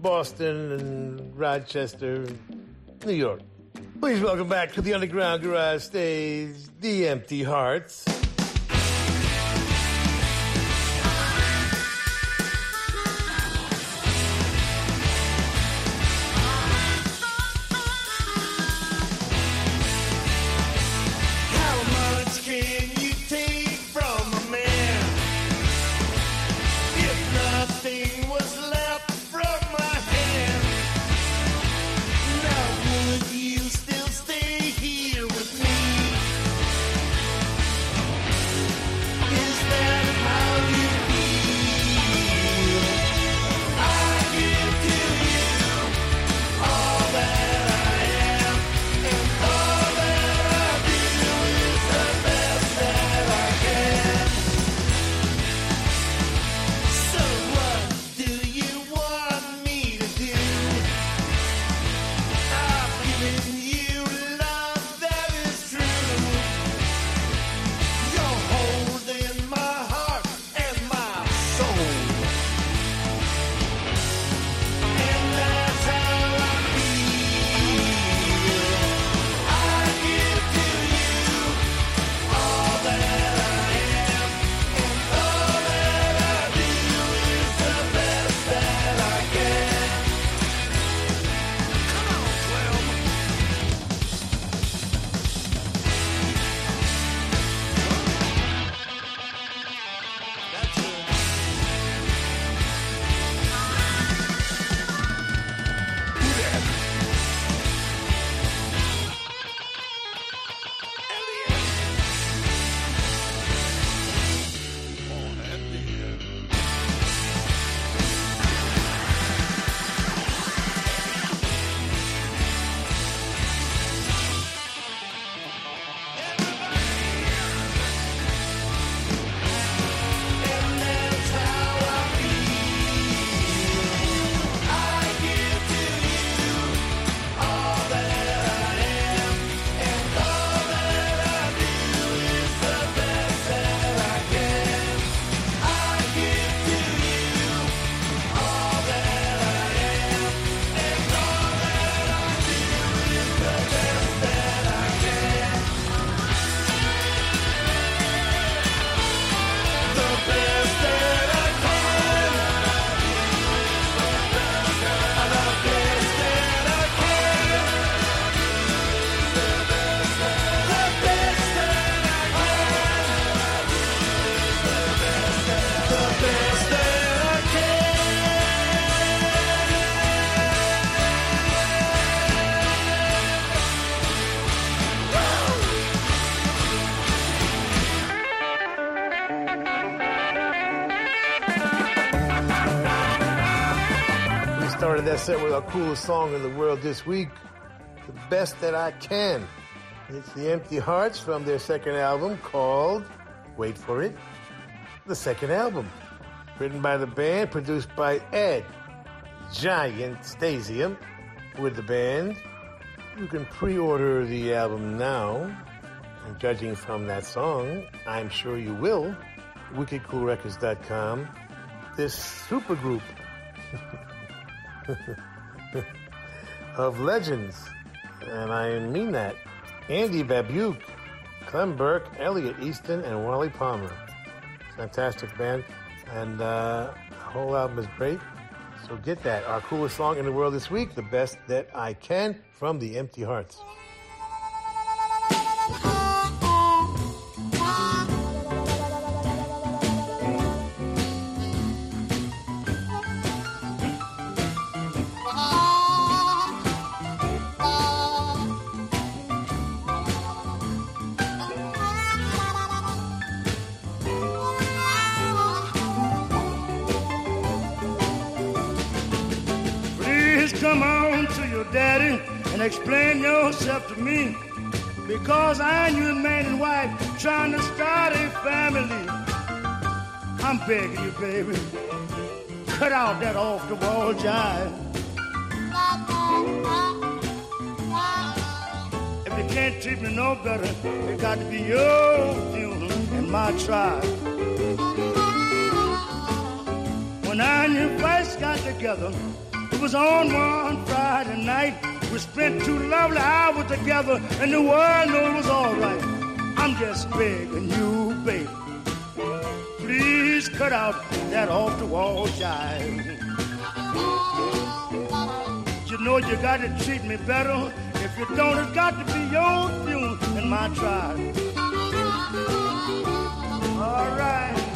Boston and Rochester, New York. Please welcome back to the Underground Garage stage, The Empty Hearts. That set with our coolest song in the world this week, The Best That I Can. It's The Empty Hearts from their second album called, wait for it, The Second Album. Written by the band, produced by Ed Giant Stasium with the band. You can pre order the album now. And judging from that song, I'm sure you will. WickedCoolRecords.com. This supergroup *laughs* *laughs* of legends, and I mean that. Andy Babiuk, Clem Burke, Elliot Easton, and Wally Palmer. Fantastic band, and uh, the whole album is great. So get that. Our coolest song in the world this week, the best that I can from the Empty Hearts. And explain yourself to me. Because I and you, man and wife, trying to start a family. I'm begging you, baby. Cut out that off the wall jive. If you can't treat me no better, it got to be your funeral and my tribe. When I and you first got together, it was on one Friday night. We spent two lovely hours together, and the world knew it was all right. I'm just begging you, baby. Please cut out that off the wall jive. You know you got to treat me better. If you don't, it's got to be your tune and my tribe. All right.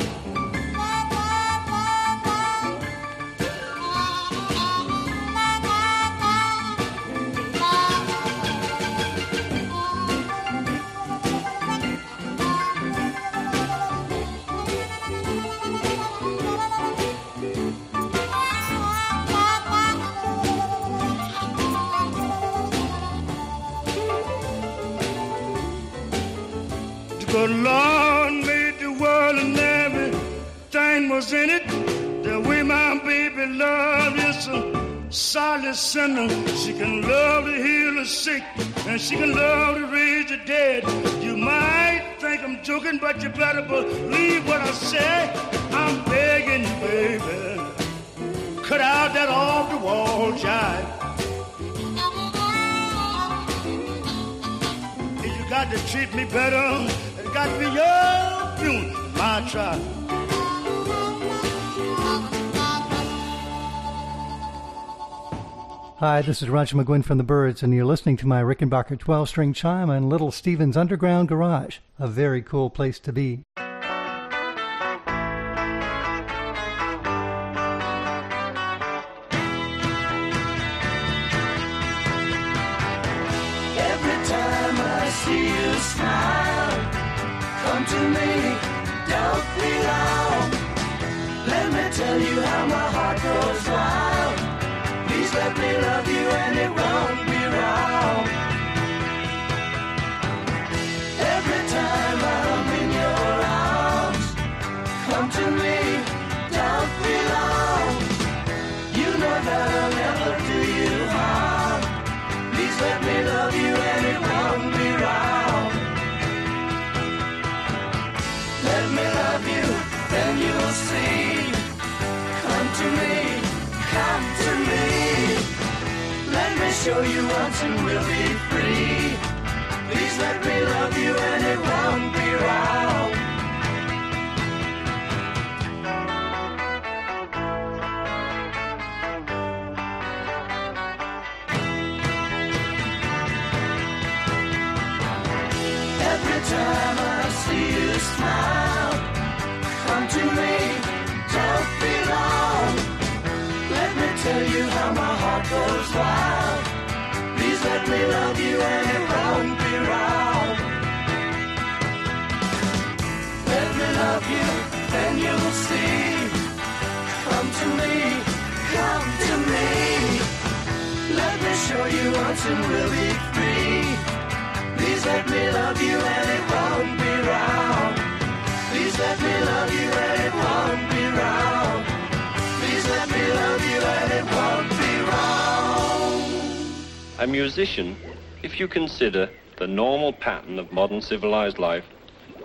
The Lord made the world and everything was in it. The way my baby love is a solid sinner. She can love to heal the sick and she can love to raise the dead. You might think I'm joking, but you better believe what I say. I'm begging you, baby. Cut out that off the wall jive. You got to treat me better. Got your my tribe. Hi, this is Roger McGuinn from the Byrds, and you're listening to my Rickenbacker 12 string chime on Little Steven's Underground Garage. A very cool place to be. Show you once and we'll be free. Please let me love you and it won't be wrong. Every time I see you smile, come to me, don't be long. Let me tell you how my heart goes wild. Me love you and it won't be wrong. Let me love you, then you'll see. Come to me, come to me. Let me show you once and we'll be. Please let me love you and it won't be wrong. Please let me love you and it won't be wrong. Please let me love you and it won't be wrong. A musician, if you consider the normal pattern of modern civilized life,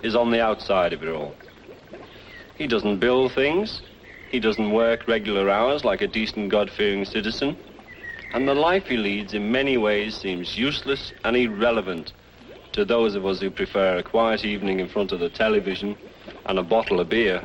is on the outside of it all. He doesn't build things, he doesn't work regular hours like a decent God fearing citizen, and the life he leads in many ways seems useless and irrelevant to those of us who prefer a quiet evening in front of the television and a bottle of beer.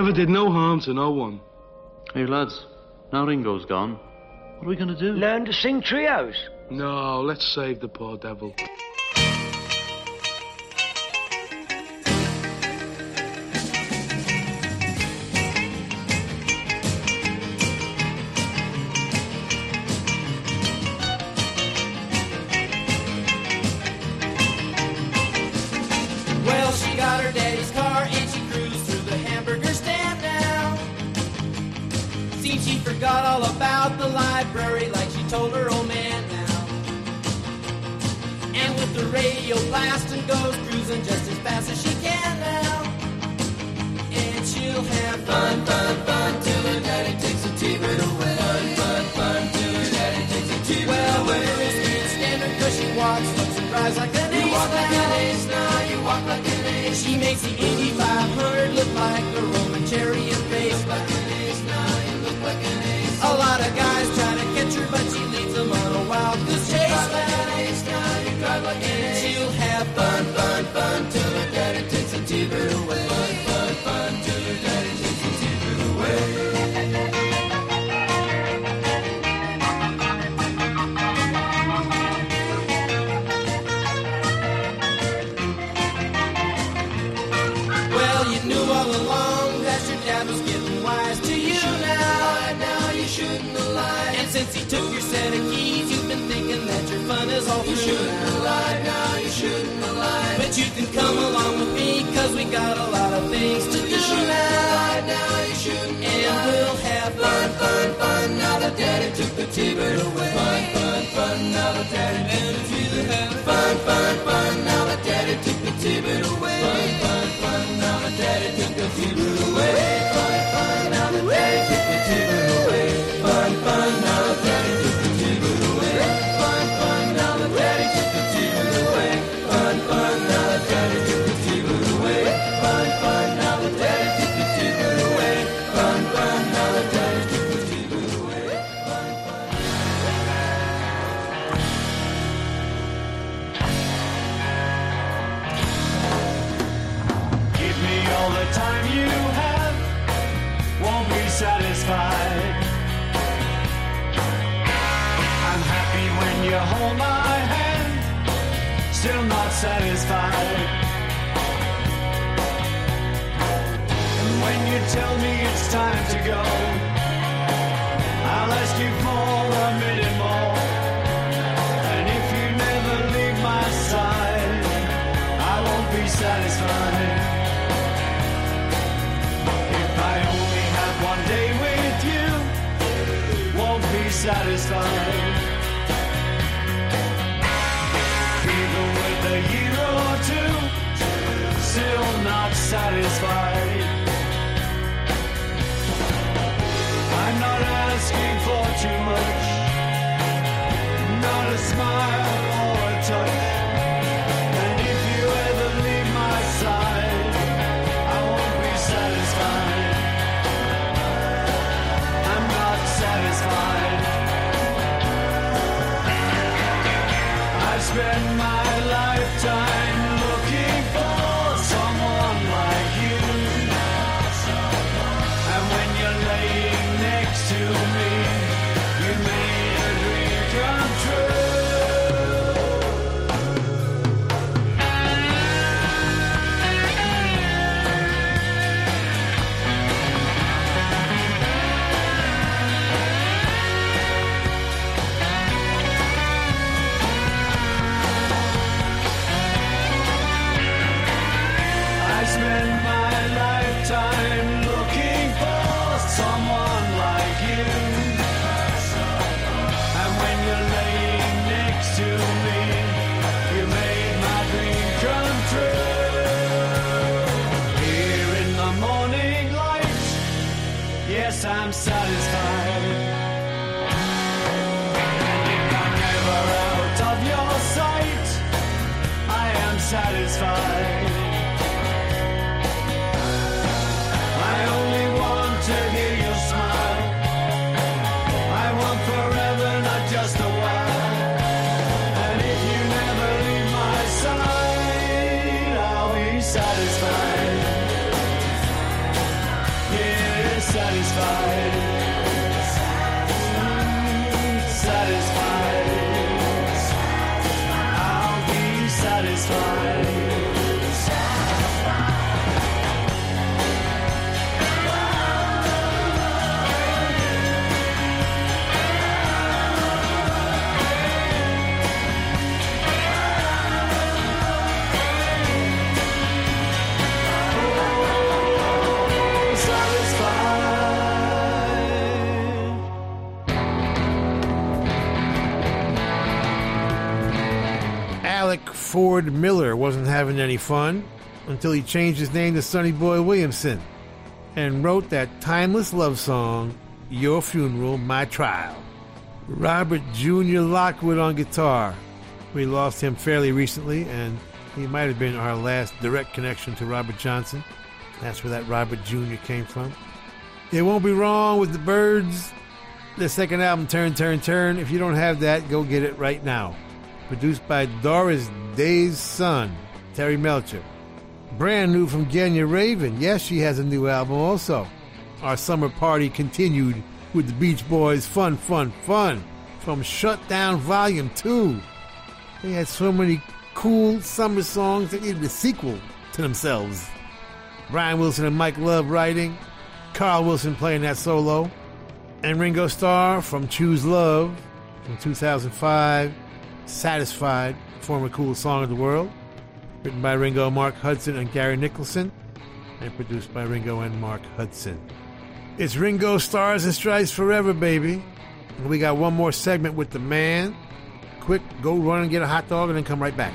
Never did no harm to no one. Hey, lads, now Ringo's gone. What are we going to do? Learn to sing trios. No, let's save the poor devil. time to go. I'll ask you for a minute more. And if you never leave my side, I won't be satisfied. If I only have one day with you, won't be satisfied. Even with a year or two, still not satisfied. asking for too much. Not a smile or a touch. And if you ever leave my side, I won't be satisfied. I'm not satisfied. I spend my Ford Miller wasn't having any fun until he changed his name to Sonny Boy Williamson and wrote that timeless love song, Your Funeral, My Trial. Robert Jr. Lockwood on guitar. We lost him fairly recently, and he might have been our last direct connection to Robert Johnson. That's where that Robert Jr. came from. It won't be wrong with the Byrds. The second album, Turn, Turn, Turn. If you don't have that, go get it right now. Produced by Doris Day's son, Terry Melcher. Brand new from Genya Ravan. Yes, she has a new album also. Our summer party continued with the Beach Boys' Fun, Fun, Fun from Shutdown Volume 2. They had so many cool summer songs that needed a sequel to themselves. Brian Wilson and Mike Love writing, Carl Wilson playing that solo, and Ringo Starr from Choose Love from 2005, Satisfied, former coolest song in the world, written by Ringo, Mark Hudson, and Gary Nicholson, and produced by Ringo and Mark Hudson. It's Ringo Stars and Stripes Forever, baby. And we got one more segment with the man. Quick, go run and get a hot dog and then come right back.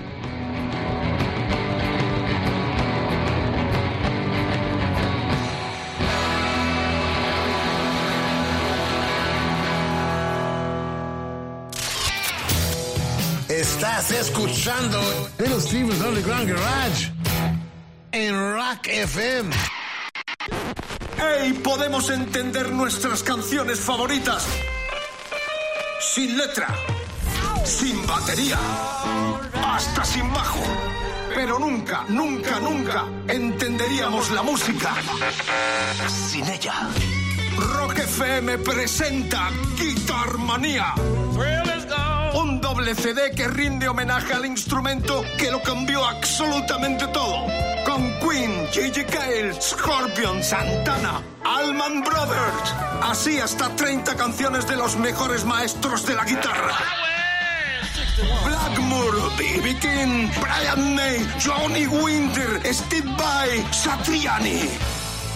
Escuchando Little Steven's Underground Garage en Rock FM. ¡Ey! Podemos entender nuestras canciones favoritas sin letra, sin batería, hasta sin bajo. Pero nunca, nunca, nunca entenderíamos la música sin ella. Rock FM presenta Guitar Manía. Un doble CD que rinde homenaje al instrumento que lo cambió absolutamente todo. Con Queen, Gigi Cale, Scorpion, Santana, Allman Brothers. Así hasta 30 canciones de los mejores maestros de la guitarra. Blackmore, B.B. King, Brian May, Johnny Winter, Steve Vai, Satriani.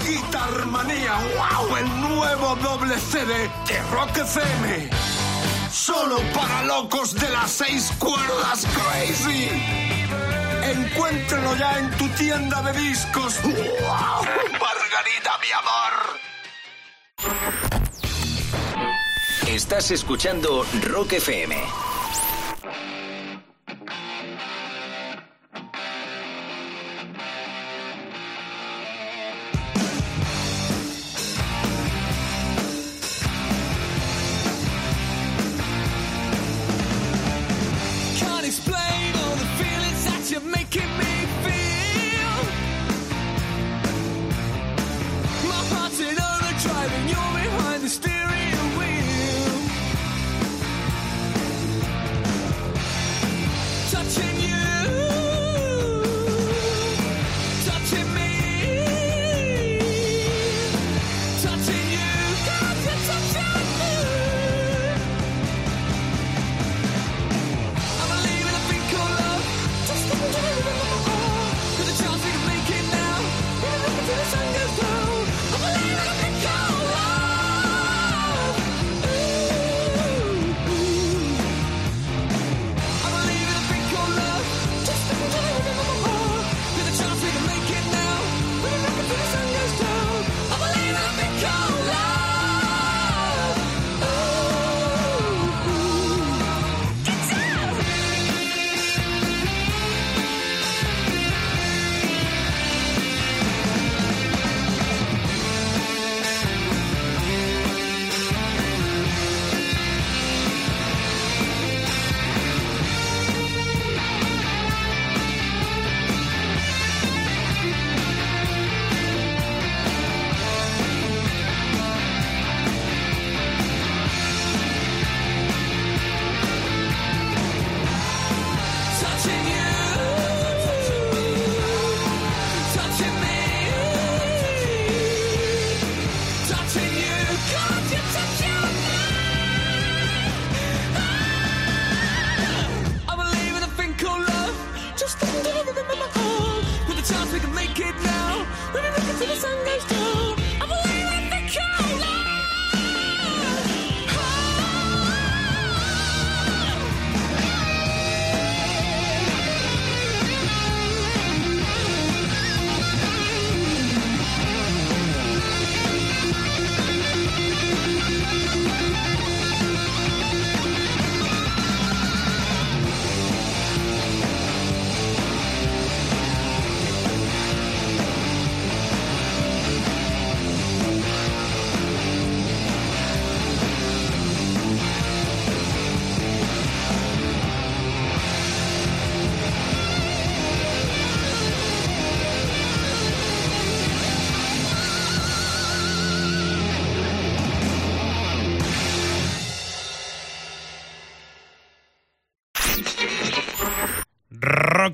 Guitar Manía, wow, el nuevo doble CD de Rock FM. Solo para locos de las seis cuerdas crazy. Encuéntralo ya en tu tienda de discos. ¡Wow! Margarita, mi amor. Estás escuchando Rock FM.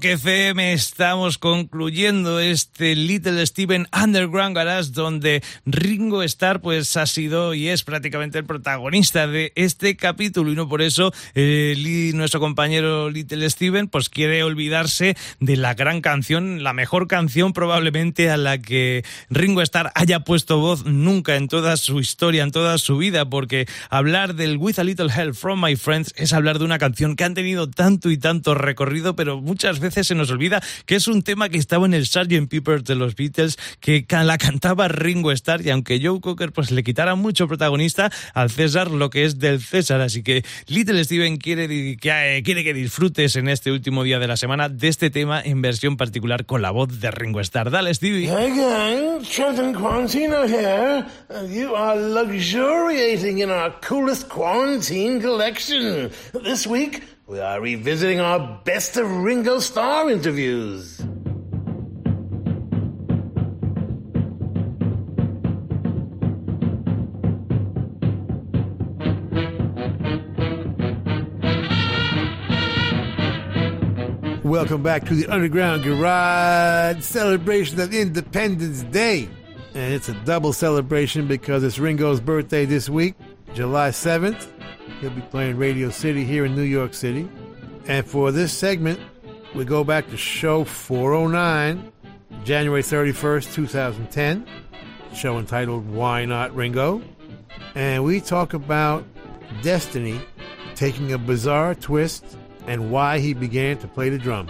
FM estamos concluyendo este Little Steven Underground Garage donde Ringo Starr pues ha sido y es prácticamente el protagonista de este capítulo. Y no por eso eh, nuestro compañero Little Steven pues quiere olvidarse de la gran canción, la mejor canción probablemente a la que Ringo Starr haya puesto voz nunca en toda su historia, en toda su vida, porque hablar del With a Little Help from My Friends es hablar de una canción que han tenido tanto y tanto recorrido, pero muchas veces se nos olvida que es un tema que estaba en el Sgt. Pepper de los Beatles, que la cantaba Ringo Starr, y aunque Joe Cocker pues le quitara mucho protagonista al César lo que es del César, así que Little Steven quiere que, eh, quiere que disfrutes en este último día de la semana de este tema en versión particular con la voz de Ringo Starr. Dale, Stevie. Hey gang. You are luxuriating in our coolest quarantine collection. This week, we are revisiting our best of Ringo Starr interviews. Welcome back to the Underground Garage celebration of Independence Day. And it's a double celebration because it's Ringo's birthday this week, July 7th. He'll be playing Radio City here in New York City. And for this segment, we go back to show 409, January 31st, 2010, show entitled Why Not Ringo. And we talk about Destiny taking a bizarre twist and why he began to play the drums.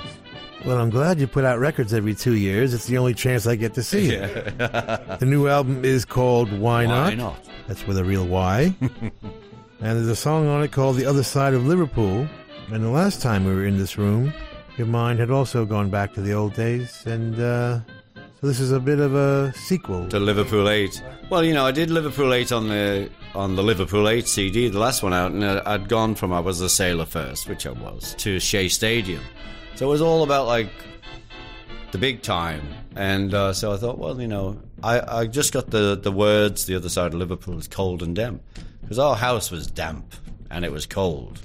Well, I'm glad you put out records every two years. It's the only chance I get to see it. *laughs* the new album is called Why Not? Why Not? That's with a real Y. *laughs* and there's a song on it called The Other Side of Liverpool. And the last time we were in this room, your mind had also gone back to the old days. And uh, so this is a bit of a sequel. To Liverpool 8. Well, you know, I did Liverpool 8 on the on the Liverpool 8 CD, the last one out, and I'd gone from I was a sailor first, which I was, to Shea Stadium. So it was all about like the big time. And uh, so I thought, well, you know, I, I just got the, the words the other side of Liverpool is cold and damp. Because our house was damp and it was cold.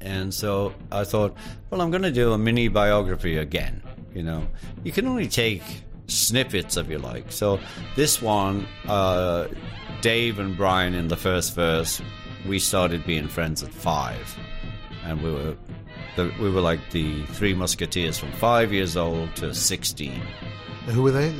And so I thought, well, I'm going to do a mini biography again. You know, you can only take snippets of your like. So this one, uh, Dave and Brian in the first verse, we started being friends at five, and we were the, we were like the three musketeers from five years old to sixteen. Who were they?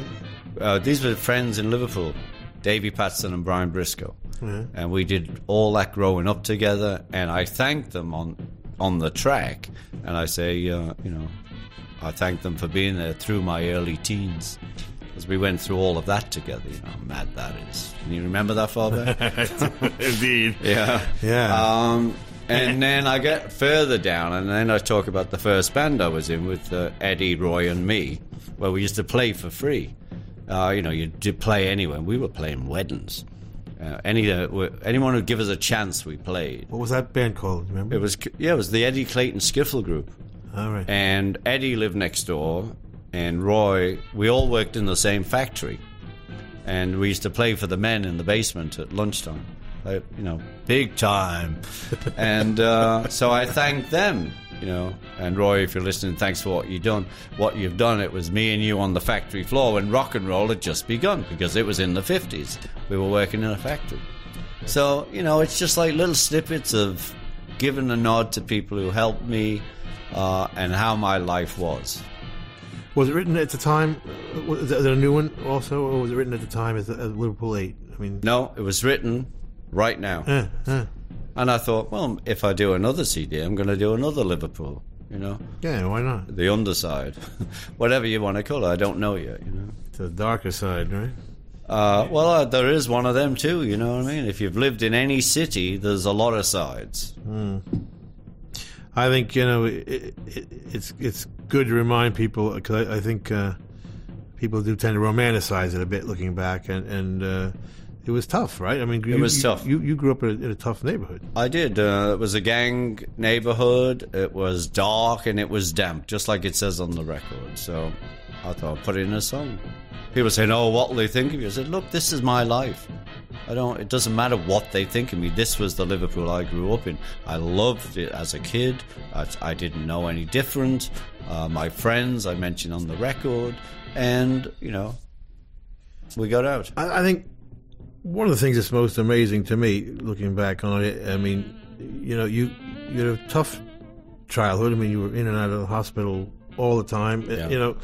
Uh, these were friends in Liverpool, Davy Patterson and Brian Briscoe, Yeah. and we did all that growing up together. And I thanked them on on the track, and I say, uh, you know, I thank them for being there through my early teens. As we went through all of that together, you know, how mad that is. Can you remember that back? *laughs* Indeed. *laughs* Yeah. Yeah. Um, and then I get further down, and then I talk about the first band I was in with uh, Eddie, Roy, and me, where we used to play for free. Uh, you know, you did play anywhere. We were playing weddings. Uh, any uh, anyone who'd give us a chance, we played. What was that band called? Remember? It was yeah, it was the Eddie Clayton Skiffle Group. All right. And Eddie lived next door, and Roy. We all worked in the same factory, and we used to play for the men in the basement at lunchtime. Like, you know, big time. *laughs* and uh, so I thanked them. You know, and Roy, if you're listening, thanks for what you've done. What you've done, it was me and you on the factory floor when rock and roll had just begun because it was in the 50s. We were working in a factory. So, you know, it's just like little snippets of giving a nod to people who helped me uh, and how my life was. Was it written at the time? Was it a new one also, or was it written at the time as, as Liverpool Eight? I mean, No, it was written right now. uh, uh, And I thought, well, if I do another CD, I'm going to do another Liverpool, you know? yeah, why not? The underside. *laughs* Whatever you want to call it, I don't know yet, you know? The darker side, right? Uh, well, uh, there is one of them too, you know what I mean? If you've lived in any city, there's a lot of sides. Hmm. I think you know it, it, it's it's good to remind people because I, I think uh, people do tend to romanticize it a bit looking back, and and uh, it was tough, right? I mean, It was you- tough. You you grew up in a, in a tough neighborhood. I did. Uh, it was a gang neighborhood. It was dark and it was damp, just like it says on the record. So I thought I'd put it in a song. People saying, "Oh, what will they think of you?" I said, "Look, this is my life. I don't. It doesn't matter what they think of me. This was the Liverpool I grew up in. I loved it as a kid. I, I didn't know any different. Uh, my friends I mentioned on the record, and you know, we got out. I, I think one of the things that's most amazing to me, looking back on it, I mean, you know, you you had a tough childhood. I mean, you were in and out of the hospital all the time. Eh, yeah. You know,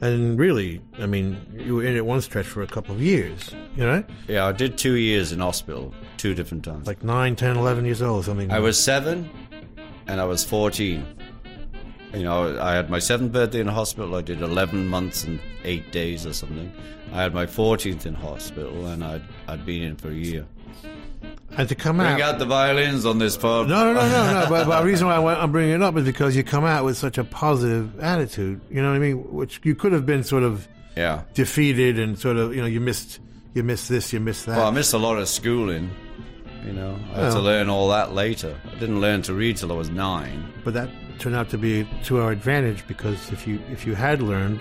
and really, I mean, you were in it one stretch for a couple of years. You know, Yeah, I did two years in hospital, two different times. like nine, ten, eleven years old, or something. I was seven, and I was fourteen. You know, I had my seventh birthday in the hospital. I did eleven months and eight days or something. I had my fourteenth in hospital, and I'd I'd been in for a year. and to come Bring out. Bring out the violins on this pod. No, no, no, no, no. *laughs* but, but the reason why I I'm bringing it up is because you come out with such a positive attitude. You know what I mean? Which you could have been sort of Yeah. defeated and sort of, you know, you missed, you missed this, you missed that. Well, I missed a lot of schooling. You know, I had to oh. learn all that later. I didn't learn to read till I was nine. but that turned out to be to our advantage because if you if you had learned,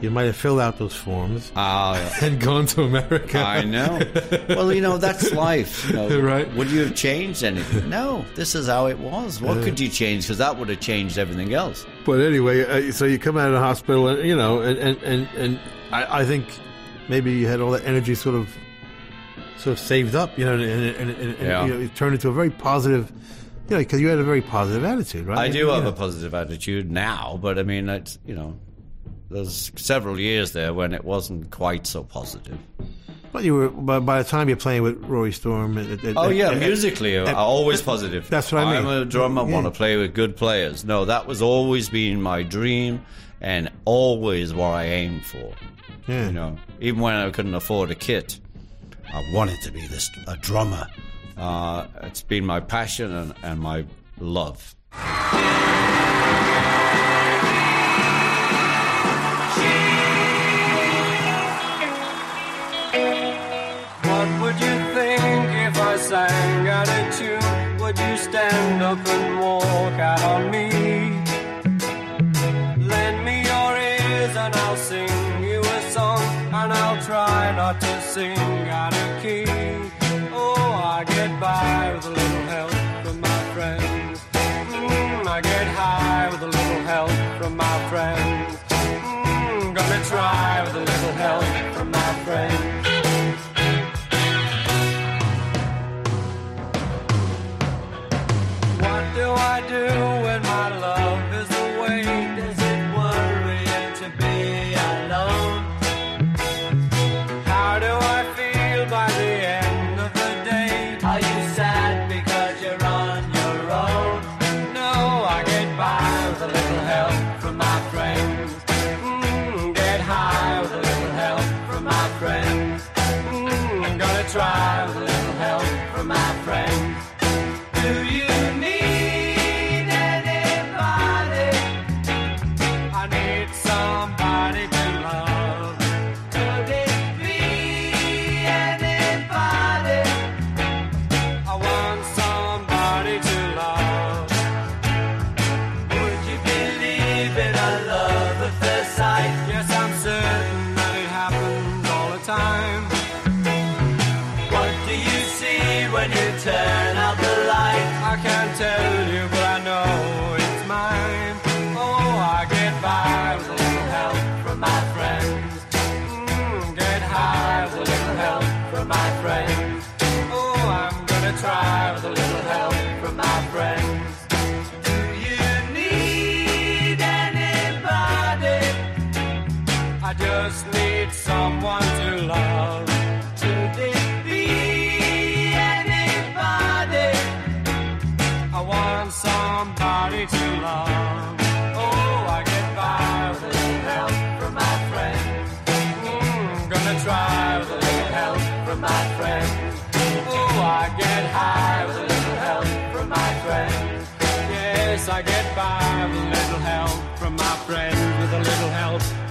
you might have filled out those forms Ah, *laughs* and gone to America. I know. *laughs* well, you know, that's life. you know. Right. Would you have changed anything? No. This is how it was. What Uh. could you change? Because that would have changed everything else. But anyway, uh, so you come out of the hospital, and you know, and and and, and I, I think maybe you had all that energy sort of sort of saved up, you know, and and, and, Yeah. you know, it turned into a very positive, you know, because you had a very positive attitude, right? I do You have a positive attitude now, but I mean, it's, you know, there's several years there when it wasn't quite so positive. But you were by, by the time you're playing with Rory Storm. It, it, Oh it- yeah, musically, I'm always positive. That's what I mean. I'm a drummer. Yeah. want to play with good players. No, that was always been my dream, and always what I aimed for. Yeah. You know, even when I couldn't afford a kit, I wanted to be this a drummer. Uh, it's been my passion and, and my love. Stand up and walk out on me? Lend me your ears and I'll sing you a song, and I'll try not to sing out of key. Oh, I get by with a little help from my friends. Mm, I get high with a little help from my friends. Mm, gonna try with a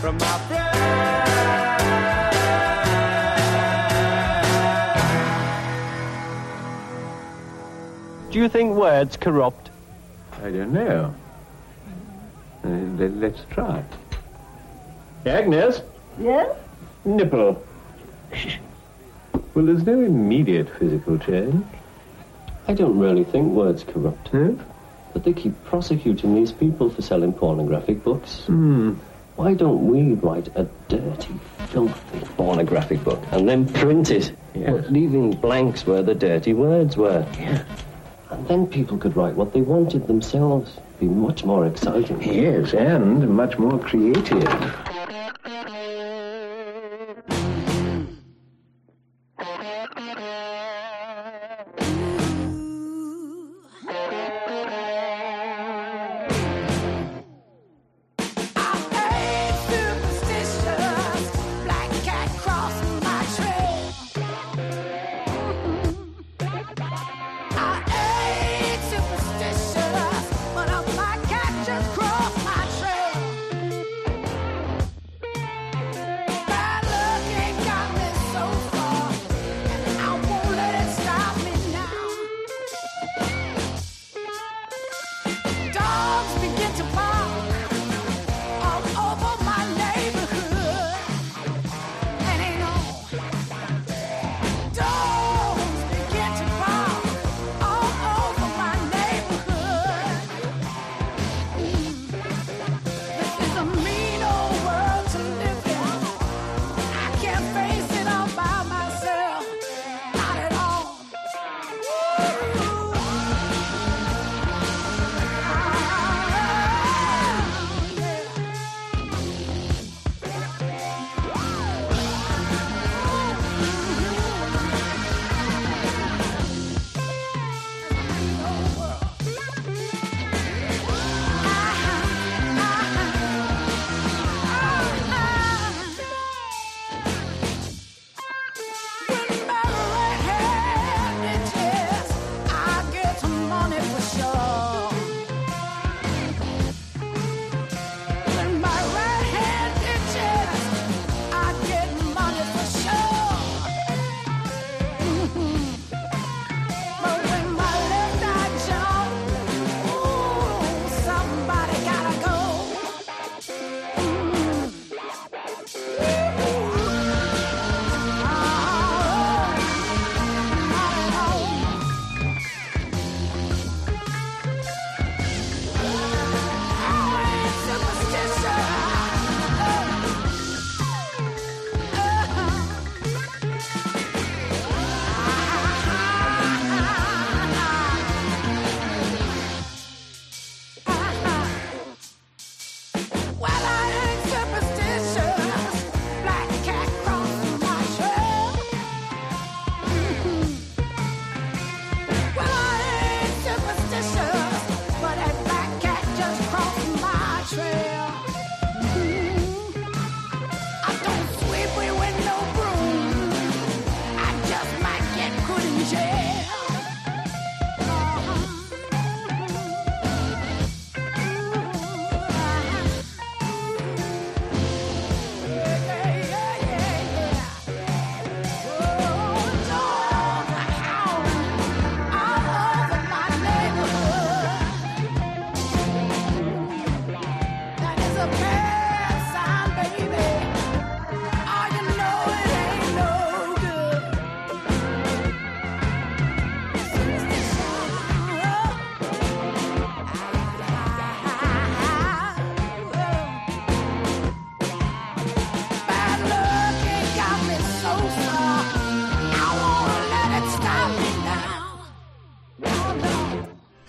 from my friend. Do you think words corrupt? I don't know. Uh, let, us try. Agnes? Yes? Nipple. well, there's no immediate physical change. I don't really think words corrupt. No? But they keep prosecuting these people for selling pornographic books. Hmm. Why don't we write a dirty, filthy pornographic book and then print it, leaving blanks where the dirty words were? Yeah. And then people could write what they wanted themselves. Be much more exciting. Yes, and much more creative.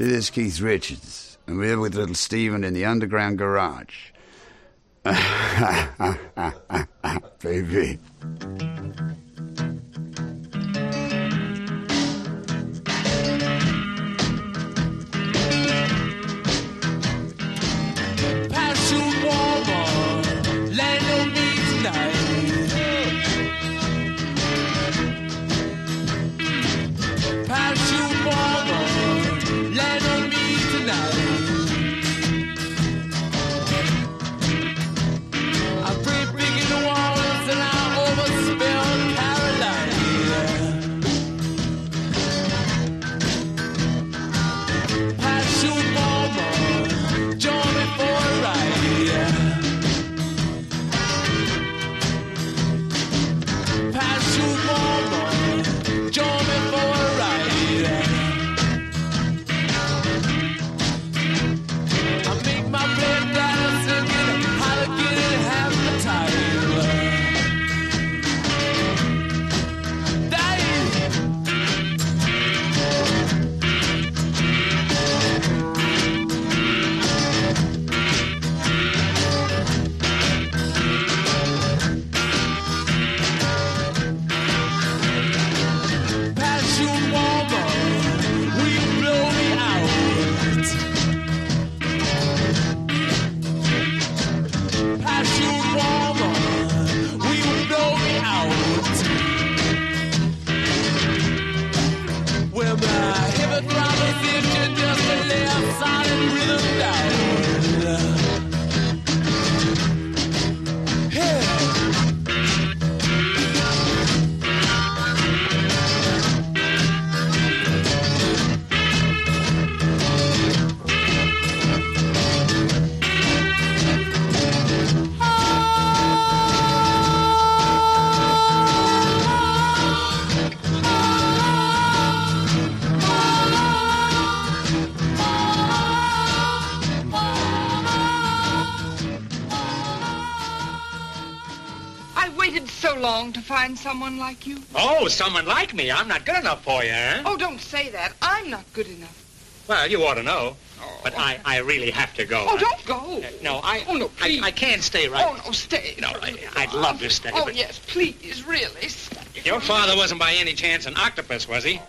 It is Keith Richards, and we're with little Steven in the underground garage. *laughs* Baby. Like you. Oh, someone like me. I'm not good enough for you, huh? Oh, don't say that. I'm not good enough. Well, you ought to know. Oh. But I, I really have to go. Oh, don't go. Uh, no, I. Oh, no, I, please. I can't stay right. Oh, no, stay. No, I, I'd love to stay. Oh, but yes, please, really. stay. Your father wasn't by any chance an octopus, was he?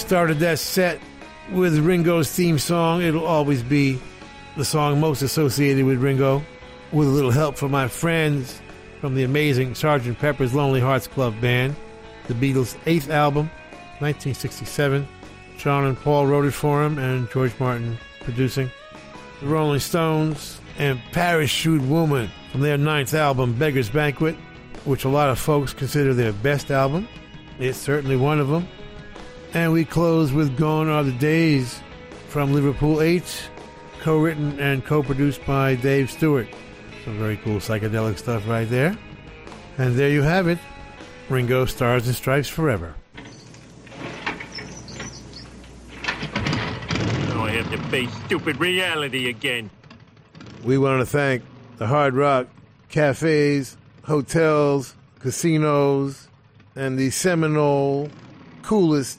Started that set with Ringo's theme song. It'll always be the song most associated with Ringo, with a little help from my friends from the amazing Sgt. Pepper's Lonely Hearts Club Band, the Beatles' eighth album, 1967. John and Paul wrote it for him, and George Martin producing. The Rolling Stones and Parachute Woman from their ninth album, Beggar's Banquet, which a lot of folks consider their best album. It's certainly one of them. And we close with Gone Are the Days from Liverpool 8, co written and co produced by Dave Stewart. Some very cool psychedelic stuff right there. And there you have it Ringo Stars and Stripes Forever. Now I have to face stupid reality again. We want to thank the Hard Rock cafes, hotels, casinos, and the Seminole coolest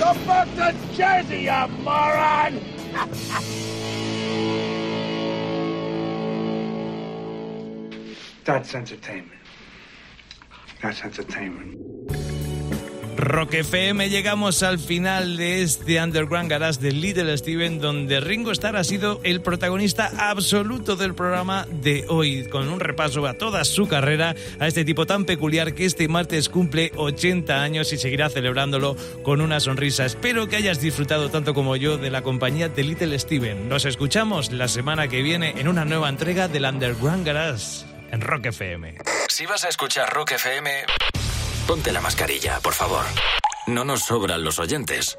Go back to Jersey, you moron! *laughs* That's entertainment. That's entertainment. Rock FM llegamos al final de este Underground Garage de Little Steven donde Ringo Starr ha sido el protagonista absoluto del programa de hoy con un repaso a toda su carrera a este tipo tan peculiar que este martes cumple 80 años y seguirá celebrándolo con una sonrisa. Espero que hayas disfrutado tanto como yo de la compañía de Little Steven. Nos escuchamos la semana que viene en una nueva entrega del Underground Garage en Rock FM. Si vas a escuchar Rock FM, ponte la mascarilla, por favor. No nos sobran los oyentes.